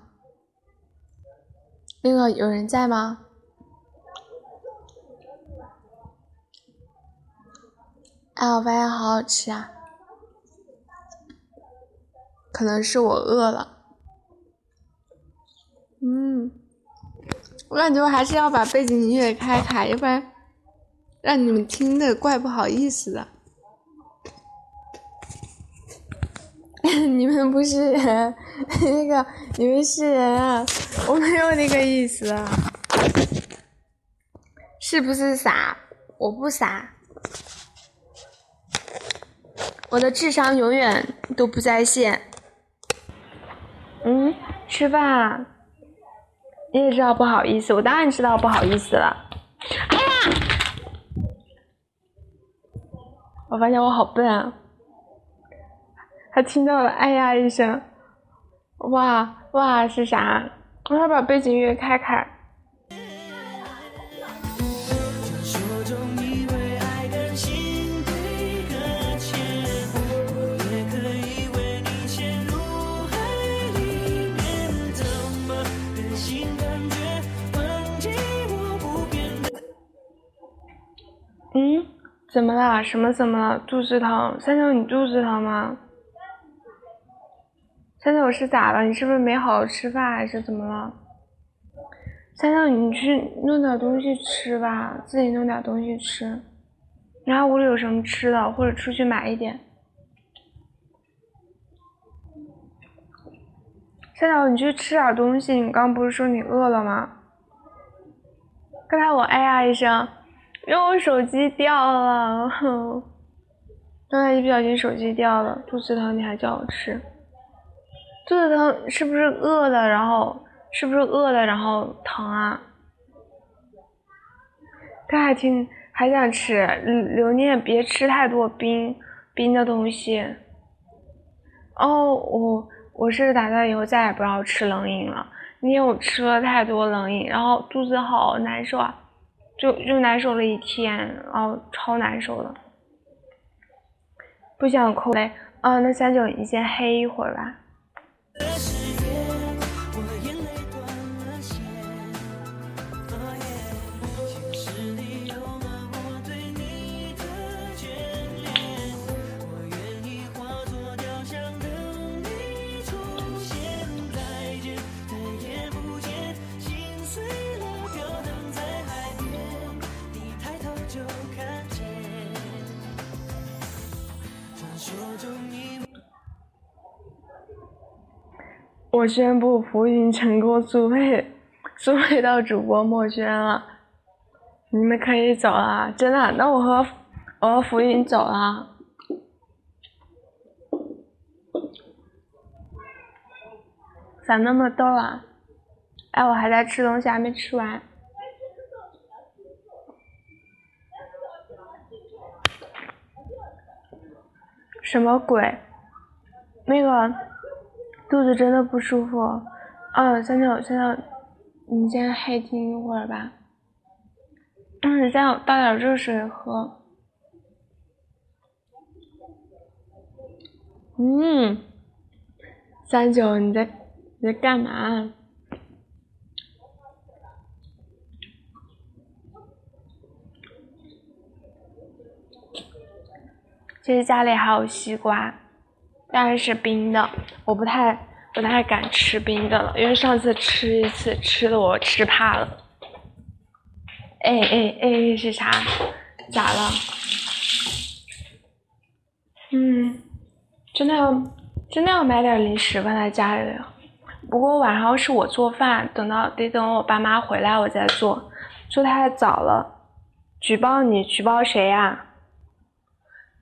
那个有人在吗？哎，我发现好好吃啊！可能是我饿了。嗯，我感觉我还是要把背景音乐开开，要不然让你们听的怪不好意思的。你们不是人，那个你们是人啊！我没有那个意思啊，是不是傻？我不傻，我的智商永远都不在线。嗯，吃饭，你也知道不好意思，我当然知道不好意思了。哎呀！我发现我好笨啊！他听到了哎呀一声，哇哇是啥？我要把背景音乐开开。嗯，怎么了？什么怎么了？肚子疼？三九，你肚子疼吗？三九是咋了？你是不是没好好吃饭，还是怎么了？三九，你去弄点东西吃吧，自己弄点东西吃。你看屋里有什么吃的，或者出去买一点。三九，你去吃点东西。你刚不是说你饿了吗？刚才我哎呀一声。因为我手机掉了，刚才一不小心手机掉了，肚子疼你还叫我吃，肚子疼是不是饿了？然后是不是饿了？然后疼啊？他还挺还想吃，留念别吃太多冰冰的东西。哦，我我是打算以后再也不要吃冷饮了，那天我吃了太多冷饮，然后肚子好难受啊。就就难受了一天，然后超难受的，不想扣嘞。啊，那三九你先黑一会儿吧。我宣布浮云成功速配，速配到主播墨轩了，你们可以走了，真的。那我和我和浮云走了，咋那么逗啊？哎，我还在吃东西，还没吃完。什么鬼？那个。肚子真的不舒服，嗯，三九三九，你先黑听一会儿吧。嗯，再倒点热水喝。嗯，三九你在你在干嘛？其实家里还有西瓜。当然是冰的，我不太不太敢吃冰的了，因为上次吃一次吃的我吃怕了。哎哎哎，是啥？咋了？嗯，真的要真的要买点零食放在家里了。不过晚上是我做饭，等到得等我爸妈回来我再做，做太早了。举报你，举报谁呀？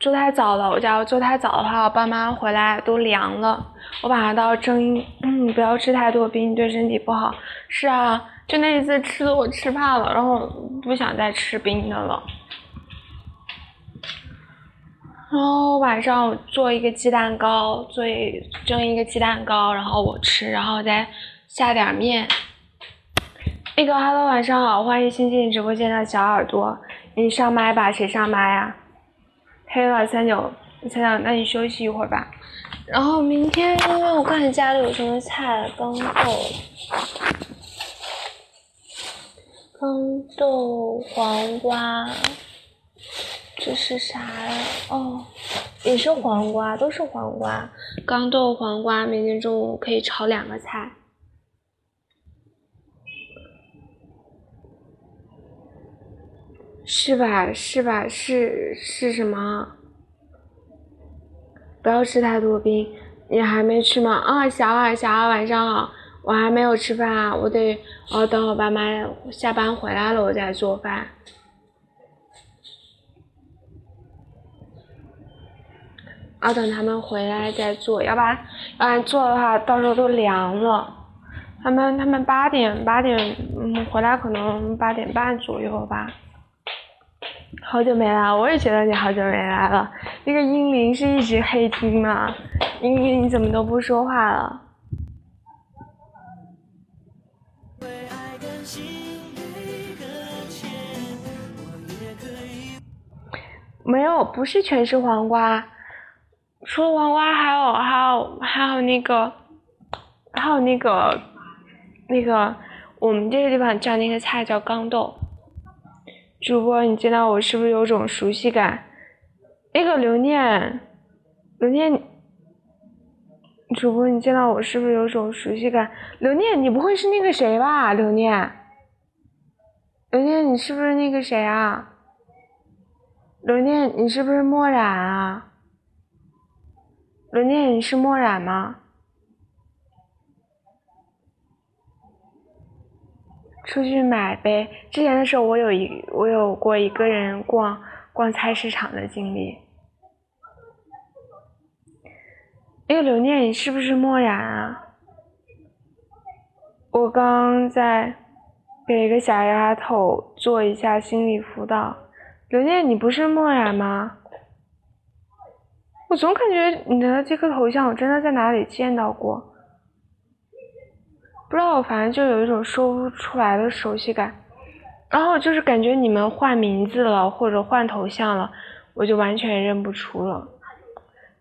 做太早了，我家做太早的话，我爸妈回来都凉了。我把它到蒸，不要吃太多冰，对身体不好。是啊，就那一次吃的我吃怕了，然后不想再吃冰的了。然后晚上做一个鸡蛋糕，做一蒸一个鸡蛋糕，然后我吃，然后再下点面。那个，Hello，晚上好，欢迎新进直播间的小耳朵，你上麦吧，谁上麦呀？黑了三九，三九，那你休息一会儿吧。然后明天因为我看你家里有什么菜，豇豆，豇豆黄瓜，这是啥呀？哦，也是黄瓜，都是黄瓜，豇豆黄瓜，明天中午可以炒两个菜。是吧？是吧？是是什么？不要吃太多冰。你还没吃吗？啊，小二，小二，晚上好。我还没有吃饭啊，我得，我等我爸妈下班回来了，我再做饭。要等他们回来再做，要不然，要不然做的话，到时候都凉了。他们他们八点八点嗯回来，可能八点半左右吧。好久没来，我也觉得你好久没来了。那个英灵是一直黑听吗？英灵你怎么都不说话了？没有，不是全是黄瓜，除了黄瓜还有还有还有那个还有那个那个我们这个地方叫那个菜叫豇豆。主播，你见到我是不是有种熟悉感？那个刘念，刘念，主播，你见到我是不是有种熟悉感？刘念，你不会是那个谁吧？刘念，刘念，你是不是那个谁啊？刘念，你是不是墨染啊？刘念，你是墨染吗？出去买呗。之前的时候，我有一我有过一个人逛逛菜市场的经历。那个刘念，你是不是墨染啊？我刚在给一个小丫头做一下心理辅导。刘念，你不是墨染吗？我总感觉你的这个头像，我真的在哪里见到过。不知道，反正就有一种说不出来的熟悉感，然后就是感觉你们换名字了或者换头像了，我就完全认不出了。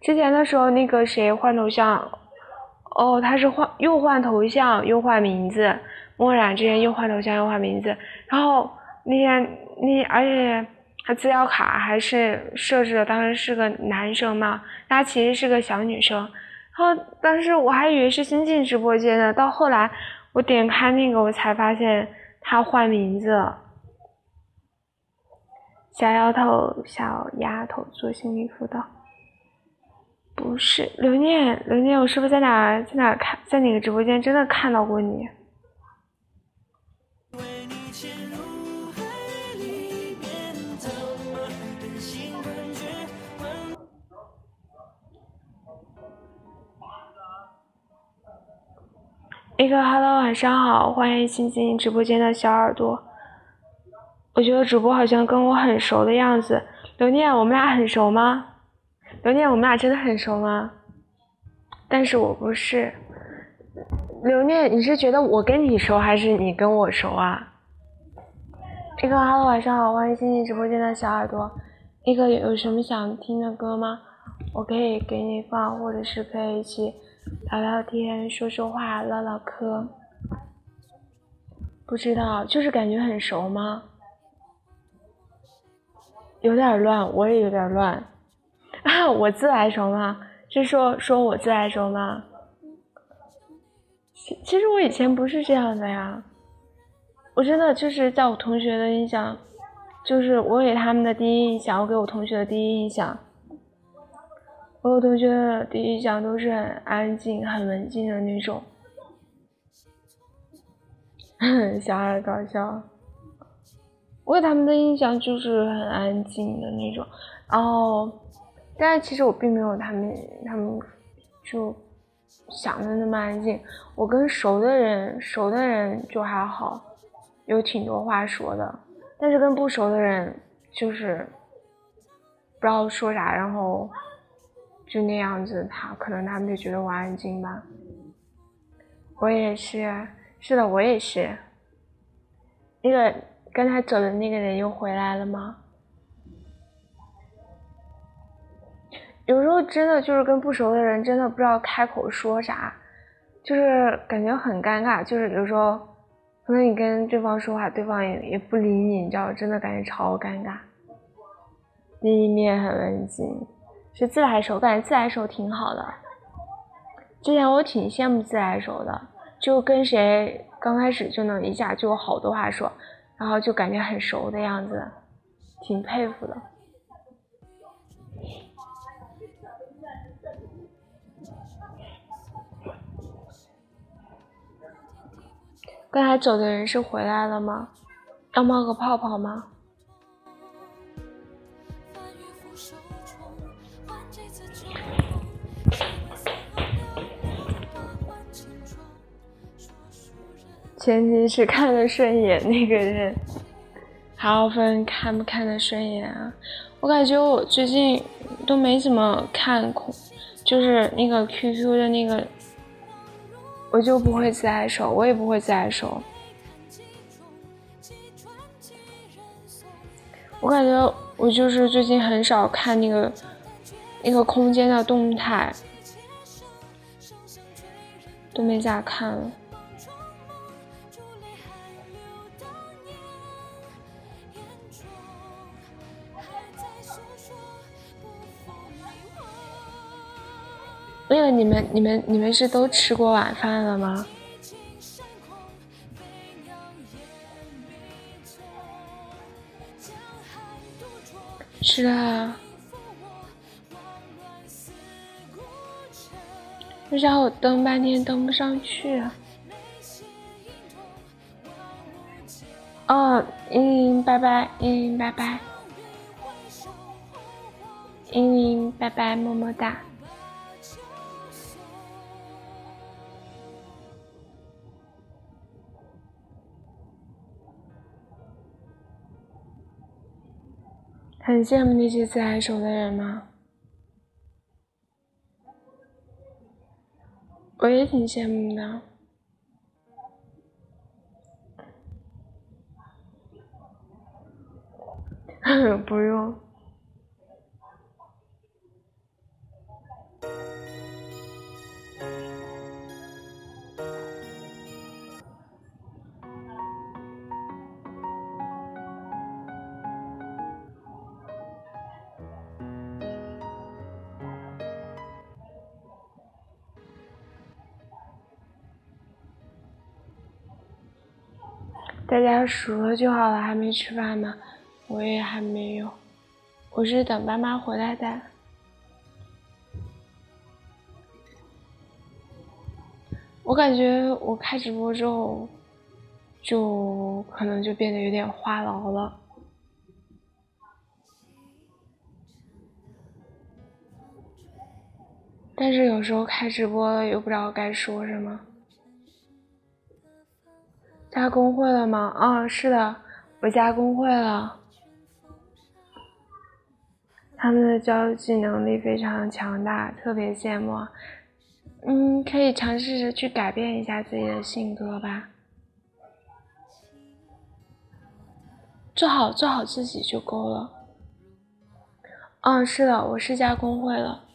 之前的时候，那个谁换头像，哦，他是换又换头像又换名字，墨染之前又换头像又换名字，然后那天那而且他资料卡还是设置的当时是个男生嘛，他其实是个小女生。他当时我还以为是新进直播间的，到后来我点开那个，我才发现他换名字了。小丫头，小丫头做心理辅导，不是刘念，刘念，我是不是在哪在哪看，在哪个直播间真的看到过你？一个 Hello，晚上好，欢迎新进直播间的小耳朵。我觉得主播好像跟我很熟的样子。刘念，我们俩很熟吗？刘念，我们俩真的很熟吗？但是我不是。刘念，你是觉得我跟你熟，还是你跟我熟啊？一个 Hello，晚上好，欢迎新进直播间的小耳朵。一个有什么想听的歌吗？我可以给你放，或者是可以一起。聊聊天，说说话，唠唠嗑。不知道，就是感觉很熟吗？有点乱，我也有点乱。啊，我自来熟吗？是说说我自来熟吗？其其实我以前不是这样的呀。我真的就是在我同学的印象，就是我给他们的第一印象，我给我同学的第一印象。我同学的第一印象都是很安静、很文静的那种，小孩搞笑。我给他们的印象就是很安静的那种，然后，但是其实我并没有他们他们就想的那么安静。我跟熟的人，熟的人就还好，有挺多话说的，但是跟不熟的人就是不知道说啥，然后。就那样子，他可能他们就觉得我安静吧。我也是，是的，我也是。那个刚才走的那个人又回来了吗？有时候真的就是跟不熟的人，真的不知道开口说啥，就是感觉很尴尬。就是有时候，可能你跟对方说话，对方也也不理你，你知道，真的感觉超尴尬。第一面很温馨。是自来熟，感觉自来熟挺好的。之前我挺羡慕自来熟的，就跟谁刚开始就能一下就有好多话说，然后就感觉很熟的样子，挺佩服的。刚才走的人是回来了吗？要冒个泡泡吗？前提是看得顺眼那个人，还要分看不看得顺眼啊。我感觉我最近都没怎么看空，就是那个 QQ 的那个，我就不会自来熟，我也不会自来熟。我感觉我就是最近很少看那个那个空间的动态，都没咋看了。那个你们、你们、你们是都吃过晚饭了吗？吃了。为啥我登半天登不上去？哦，英英拜拜，英英拜拜，英英拜拜，么么哒。很羡慕那些自来熟的人吗？我也挺羡慕的。不用。大家熟了就好了，还没吃饭吗？我也还没有，我是等爸妈回来的。我感觉我开直播之后，就可能就变得有点话痨了。但是有时候开直播了，又不知道该说什么。加工会了吗？啊，是的，我加工会了。他们的交际能力非常强大，特别羡慕。嗯，可以尝试着去改变一下自己的性格吧。做好做好自己就够了。嗯，是的，我是加工会了。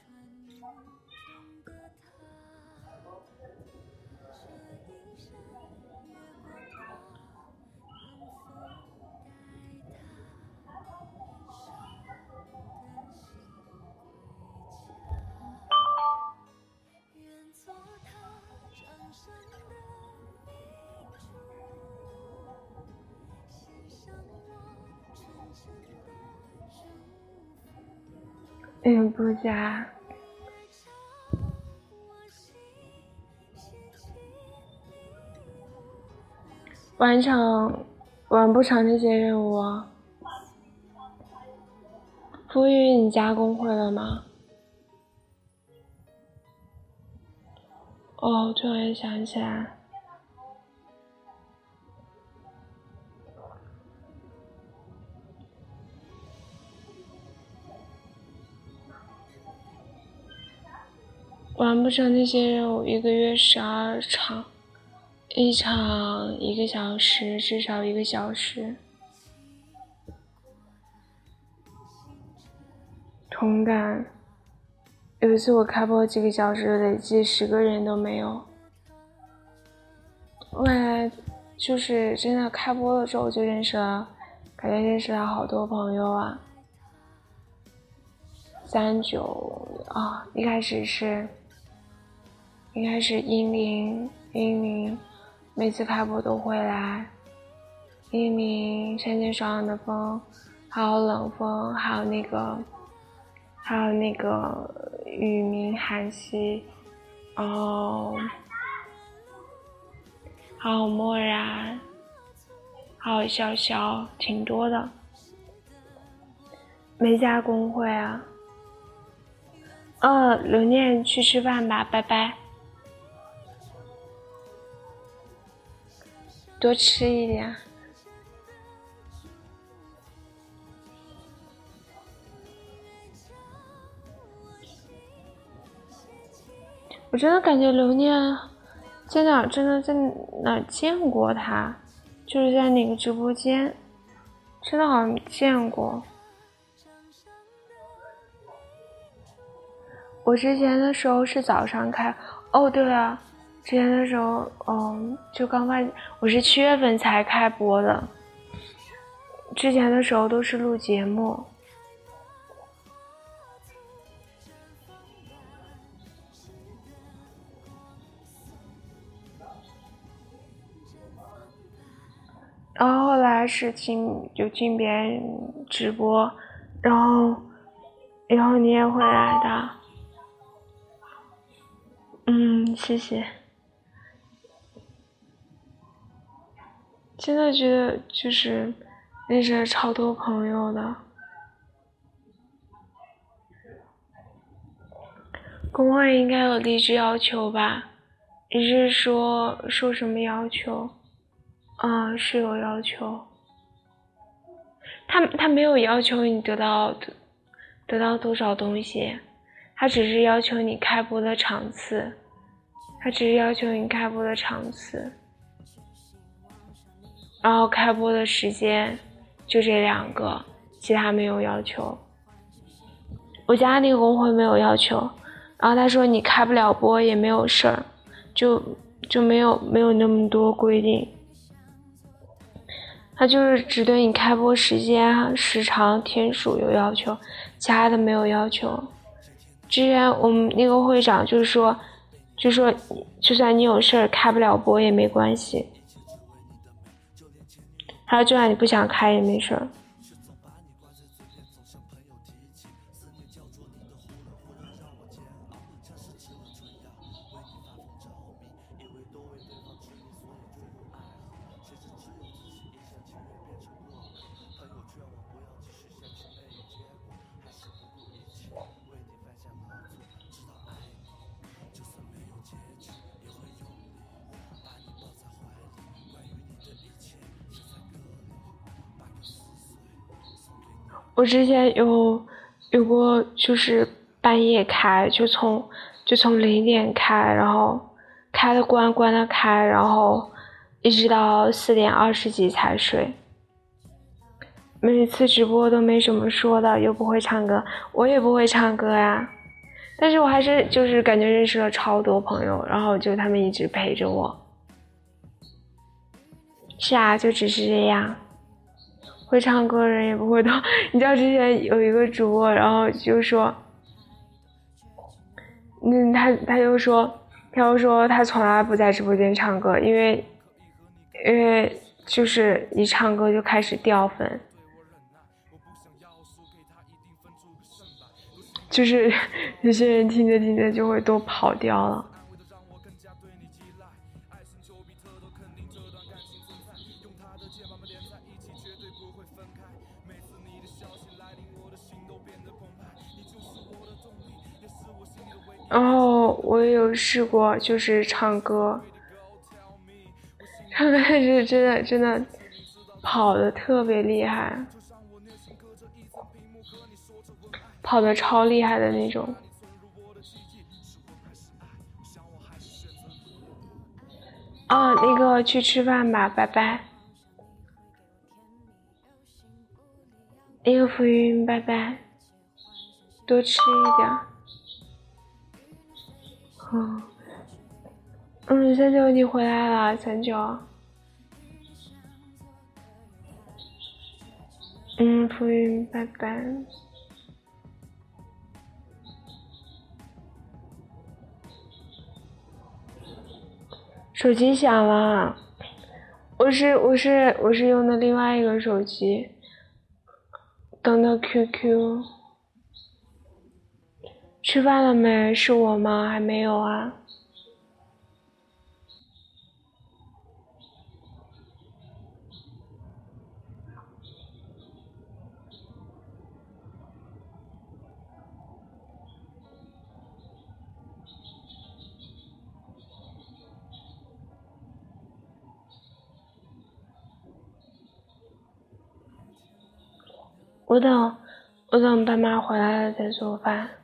家，完成，完不成那些任务。浮宇，你加工会了吗？哦，突然想起来。完不成那些任务，一个月十二场，一场一个小时，至少一个小时。同感。有一次我开播几个小时，累计十个人都没有。我感觉就是真的开播了之后就认识了，感觉认识了好多朋友啊。三九啊，一开始是。应该是英灵，英灵每次开播都会来。英灵、山间爽朗的风，还有冷风，还有那个，还有那个雨鸣寒溪，哦，还有漠然，还有潇潇，挺多的。没加工会啊？呃，留念去吃饭吧，拜拜。多吃一点。我真的感觉刘念在哪，真的在哪见过他，就是在哪个直播间，真的好像见过。我之前的时候是早上开，哦，对了，之前的时候，嗯，就刚开，我是七月份才开播的，之前的时候都是录节目。然后后来是进就进别人直播，然后然后你也会来的，嗯，谢谢。真的觉得就是认识了超多朋友的。工会应该有离职要求吧？你是说说什么要求？啊，是有要求。他他没有要求你得到得到多少东西，他只是要求你开播的场次，他只是要求你开播的场次，然后开播的时间就这两个，其他没有要求。我家那个工会没有要求，然后他说你开不了播也没有事儿，就就没有没有那么多规定。他就是只对你开播时间、时长、天数有要求，其他的没有要求。之前我们那个会长就说，就说就算你有事儿开不了播也没关系，然后就算你不想开也没事儿。我之前有有过，就是半夜开，就从就从零点开，然后开的关，关的开，然后一直到四点二十几才睡。每次直播都没什么说的，又不会唱歌，我也不会唱歌呀。但是我还是就是感觉认识了超多朋友，然后就他们一直陪着我。是啊，就只是这样。会唱歌的人也不会多。你知道之前有一个主播，然后就说，嗯，他他就说，他就说他从来不在直播间唱歌，因为，因为就是一唱歌就开始掉粉，就是 有些人听着听着就会都跑掉了。然后我也有试过，就是唱歌，唱歌是真的真的跑的特别厉害，跑的超厉害的那种。啊，那个去吃饭吧，拜拜。那个浮云，拜拜，多吃一点。嗯，嗯，三九你回来了，三九。嗯，浮云，拜拜。手机响了，我是我是我是用的另外一个手机，登的 QQ。吃饭了没？是我吗？还没有啊。我等我等爸妈回来了再做饭。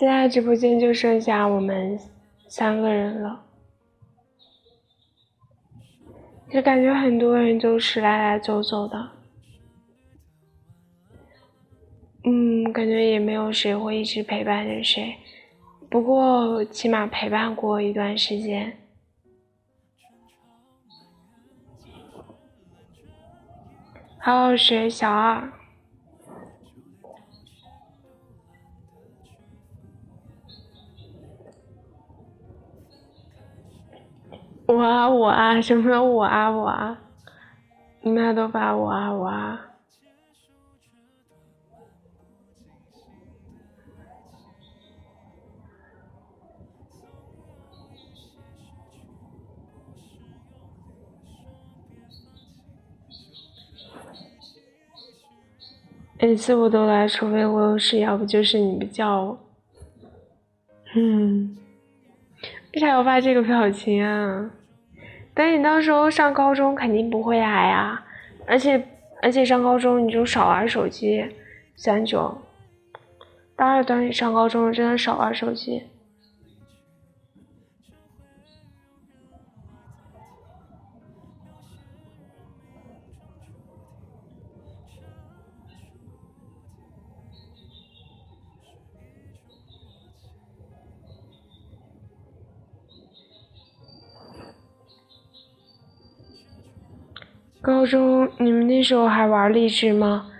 现在直播间就剩下我们三个人了，就感觉很多人都是来来走走的，嗯，感觉也没有谁会一直陪伴着谁，不过起码陪伴过一段时间。还有谁？小二。我啊我啊，什么我啊我啊？你们都发我啊我啊。每次我都来，除非我有事，要不就是你不叫我。嗯，为啥要发这个表情啊？那你到时候上高中肯定不会矮呀，而且而且上高中你就少玩手机，三九。大二等你上高中真的少玩手机。高中你们那时候还玩励志吗？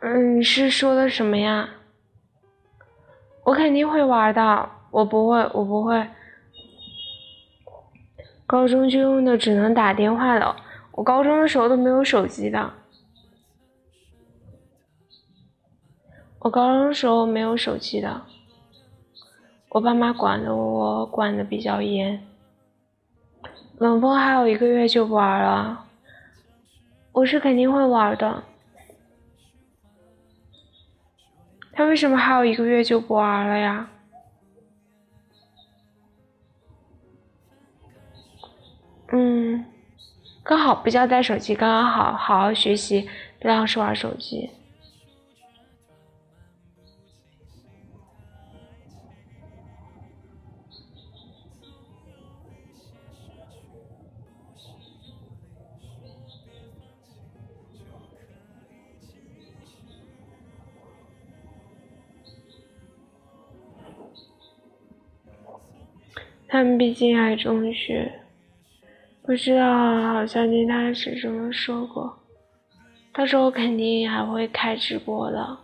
嗯，是说的什么呀？我肯定会玩的，我不会，我不会。高中就用的只能打电话了，我高中的时候都没有手机的。我高中的时候没有手机的，我爸妈管的我管的比较严。冷风还有一个月就不玩了。我是肯定会玩的，他为什么还有一个月就不玩了呀？嗯，刚好不叫带手机，刚刚好好好学习，不要老是玩手机。他们毕竟还中学，不知道，好像听他是这么说过。到时候肯定还会开直播的。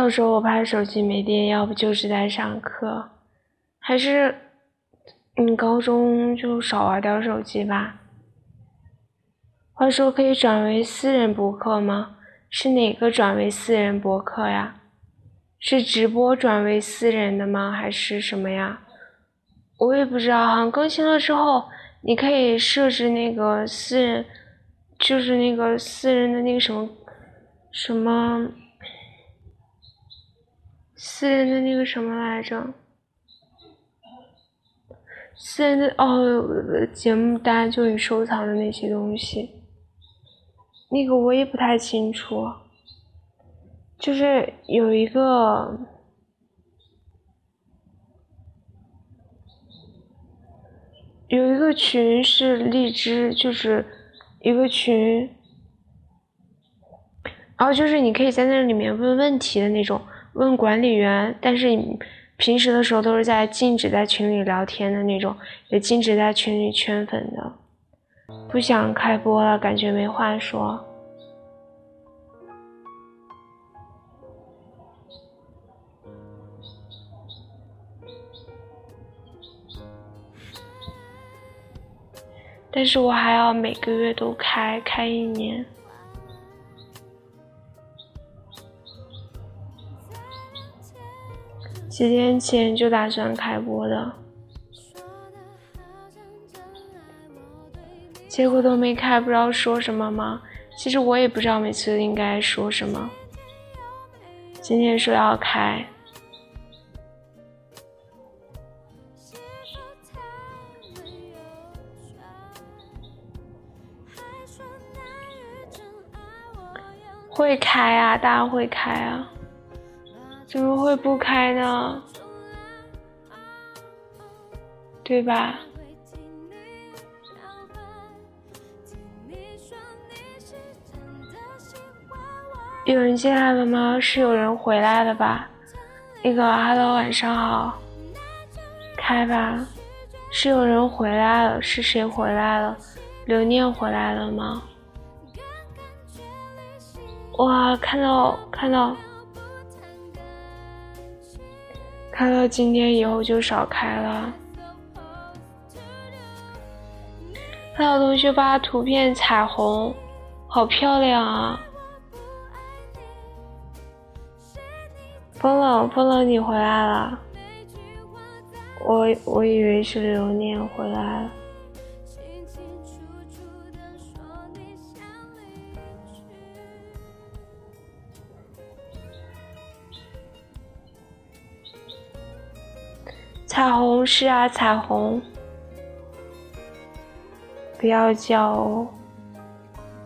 到时候我怕手机没电，要不就是在上课，还是你高中就少玩点手机吧。话说可以转为私人博客吗？是哪个转为私人博客呀？是直播转为私人的吗？还是什么呀？我也不知道，好像更新了之后，你可以设置那个私人，就是那个私人的那个什么什么。私人的那个什么来着？私人的哦，节目单就你收藏的那些东西，那个我也不太清楚。就是有一个有一个群是荔枝，就是一个群，然后就是你可以在那里面问问题的那种，问管理员，但是平时的时候都是在禁止在群里聊天的那种，也禁止在群里圈粉的。不想开播了，感觉没话说。但是我还要每个月都开，开一年。几天前就打算开播的，结果都没开，不知道说什么吗？其实我也不知道每次应该说什么。今天说要开。会开啊，大家会开啊，怎么会不开呢？对吧？有人进来了吗？是有人回来了吧？那个，Hello，晚上好。开吧，是有人回来了，是谁回来了？留念回来了吗？哇，看到看到看到，今天以后就少开了。看到同学发图片，彩虹，好漂亮啊！风冷风冷，你回来了，我我以为是留念回来了。彩虹是啊，彩虹，不要叫哦。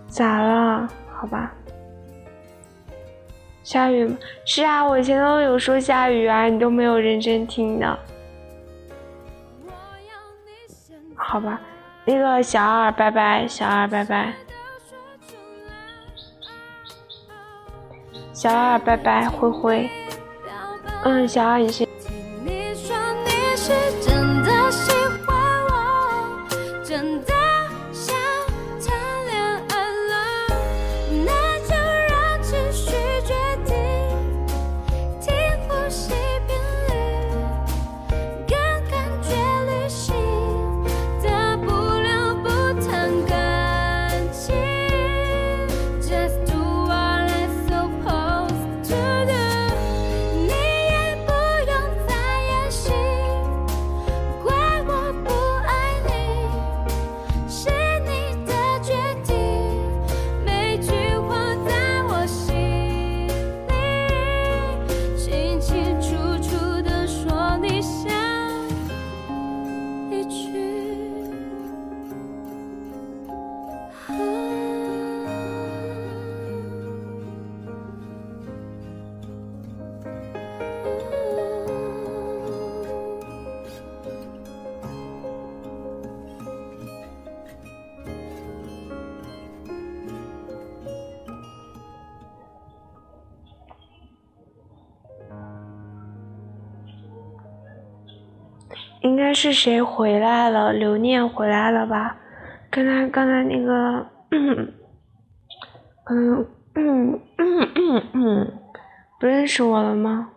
咋了？好吧。下雨吗？是啊，我以前都有说下雨啊，你都没有认真听呢。好吧，那个小二，拜拜，小二，拜拜。小二，拜拜，灰灰。嗯，小二，你先。该是谁回来了？刘念回来了吧？刚才刚才那个，嗯嗯嗯嗯嗯，不认识我了吗？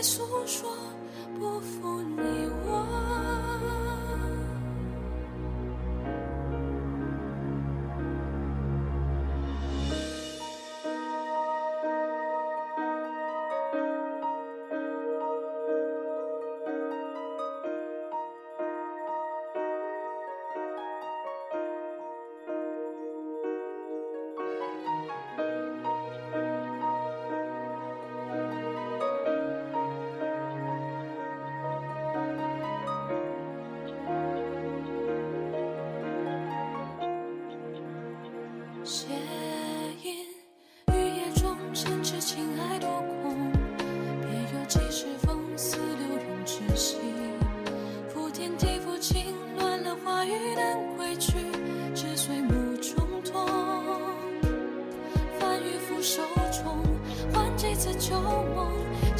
Jesús.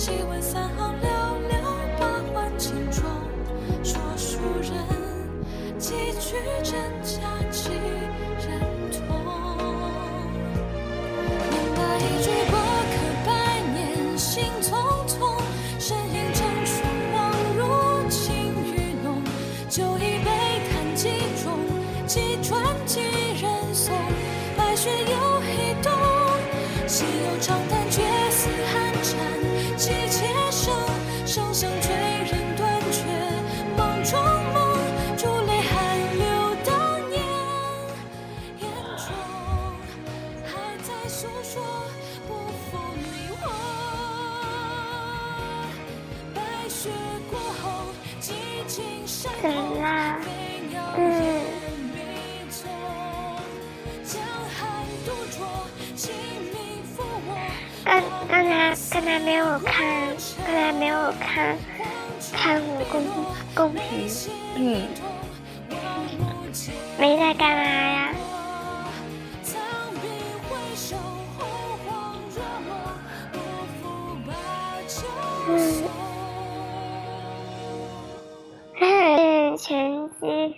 she 刚才没有看，刚才没有看，看过公公屏，嗯，没在干嘛呀？嗯，拳击，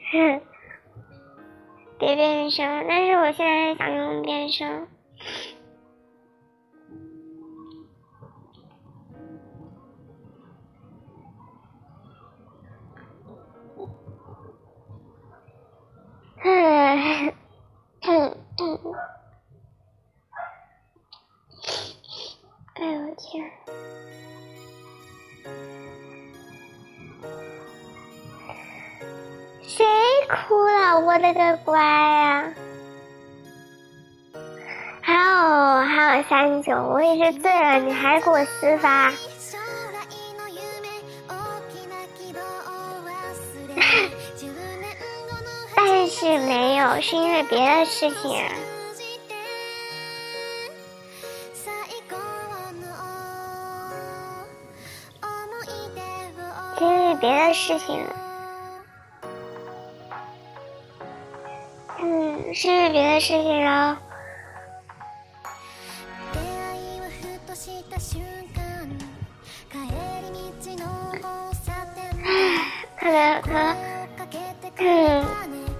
别变声，但是我现在想用变声。哎呦天！谁哭了？我的个乖呀、还有还有三九，我也是醉了，你还给我私发？但是没有，是因为别的事情、因为别的事情，嗯，是因为别的事情了。看来 他，嗯。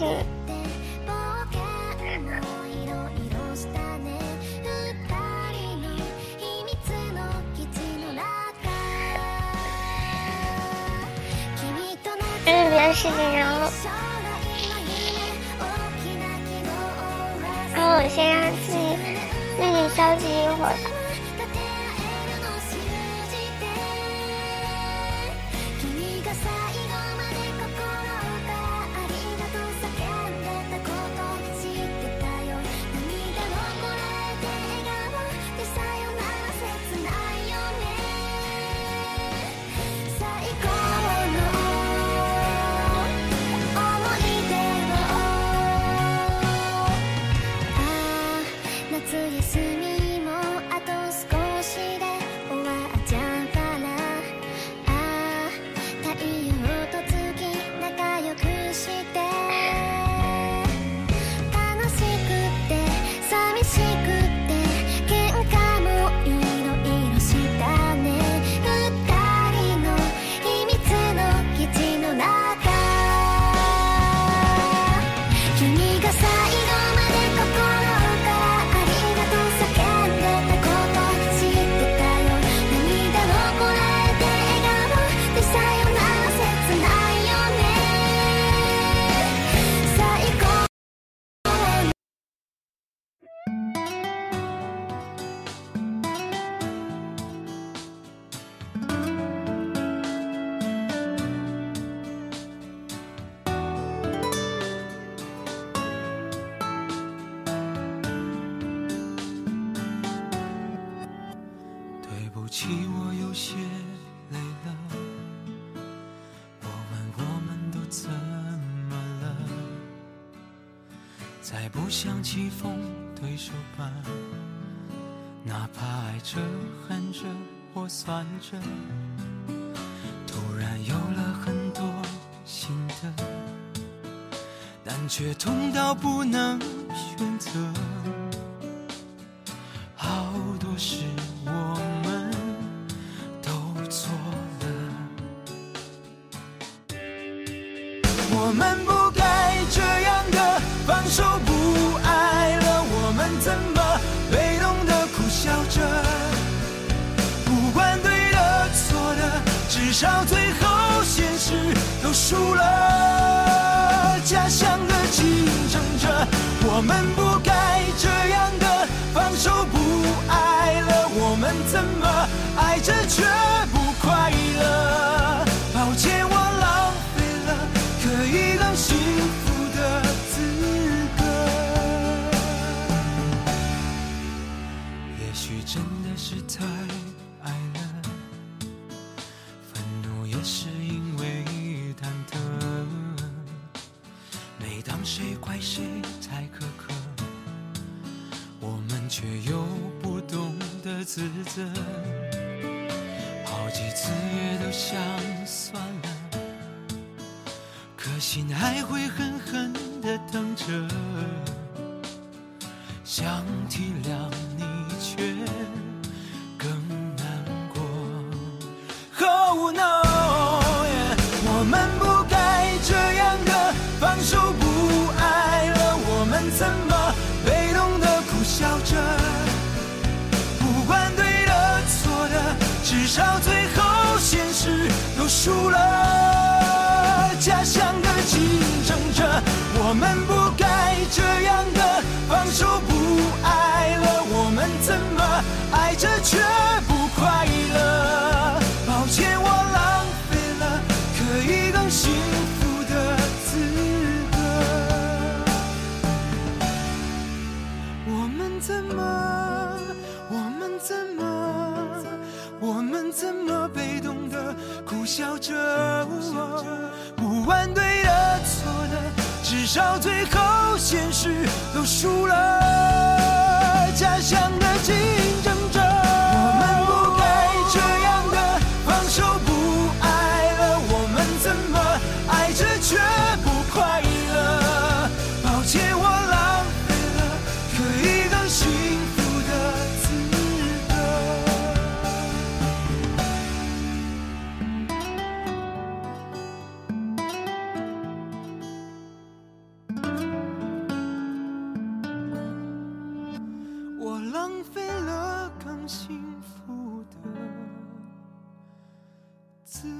处理别的事情，然后，然先让自己自己休息一会儿。这却不快乐抱歉我浪费了可以更幸福的资格。也许真的是太爱了愤怒也是因为忐忑。每当谁怪谁太苛刻我们却又不懂得自责。死也都想算了，可心还会狠狠的疼着，想体谅。这样的放手不爱了，我们怎么爱着却不快乐？抱歉，我浪费了可以更幸福的资格。我们怎么，我们怎么，我们怎么被动的哭笑着？不管对的错的，至少最后。现实都输了。自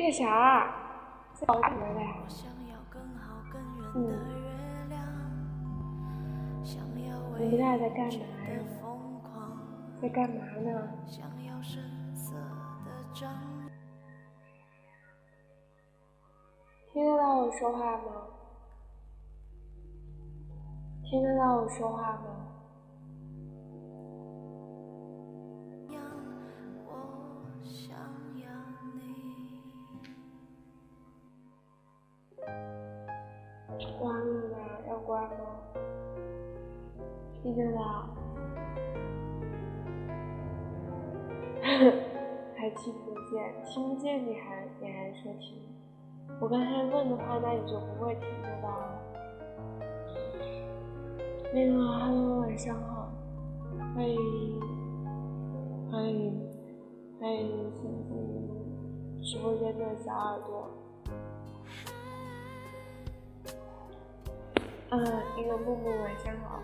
那个啥，在搞什么的呀？我想要更好更圆的月亮，想要你们未俩在干嘛？在干嘛呢？听得到我说话吗？听得到我说话吗？听得到？还听不见？听不见你还你还说听？我刚才问的话，那你就不会听得到了。那个，Hello，晚上好，欢迎欢迎欢迎新进直播间的小耳朵。嗯，那个木木晚上好。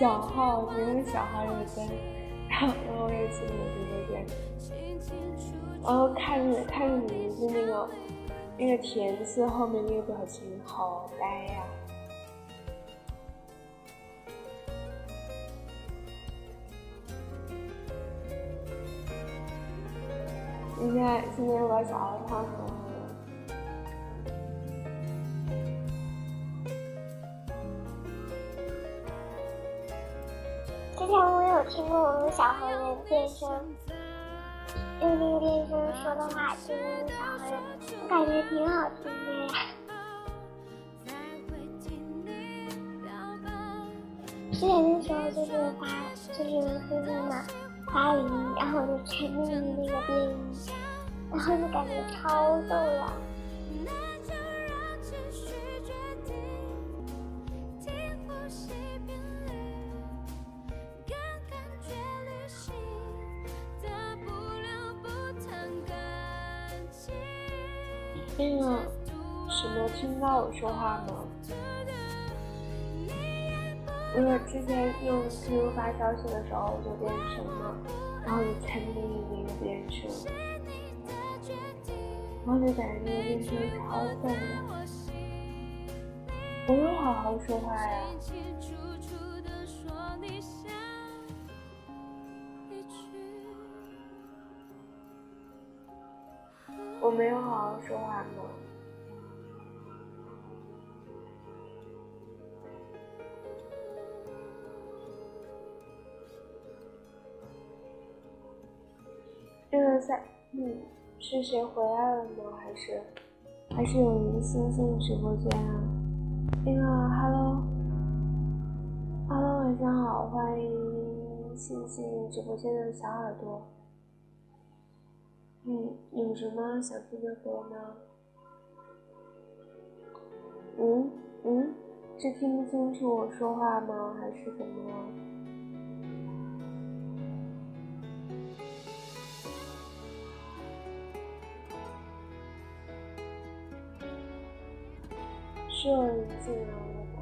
小号，你用小号有灯，然后然后我也去你的直播间，然后看着看着你名字那个那个田字后面那个表情，好呆呀、现在现在我把小听过我们小何的变声，用那个变声说的话，听那个小何的，我感觉挺好听的呀。之前的时候就是发，就是私信嘛，发语音，然后我就沉迷于那个变音，然后就感觉超逗的。那个什么听到我说话吗？我之前用 QQ 发消息的时候我就变声嘛，然后就沉迷于那个变声，然后就感觉那个变声超笨的。我有好好说话呀，好好说话吗？这个在，嗯，是谁回来了吗？还是还是有人新进直播间啊？那个，hello，hello，晚上好，欢迎新进直播间的小耳朵。嗯，有什么想听的歌吗？嗯嗯，是听不清楚我说话吗？还是怎么了？是有人进来了吗？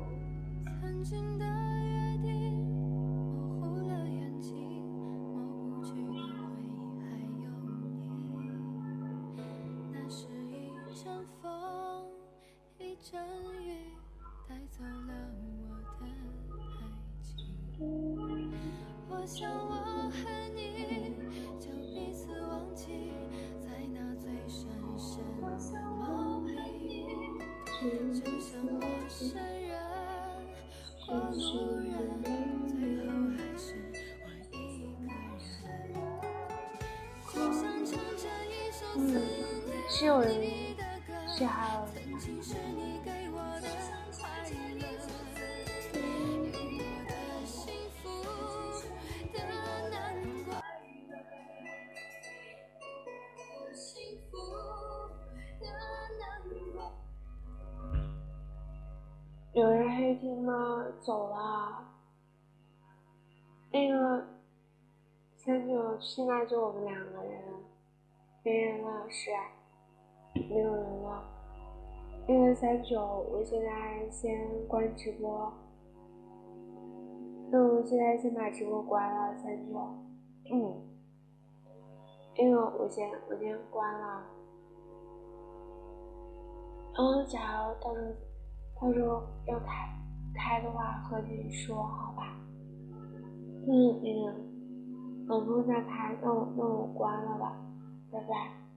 现在就我们两个人，没人了是啊，没有人了。因为三九，我现在先关直播。那我现在先把直播关了，三九。嗯。因为我先我先关了。嗯，假如到时候到时候要开开的话和你说好吧？嗯嗯，我不再拍，那我那我关了吧，拜拜。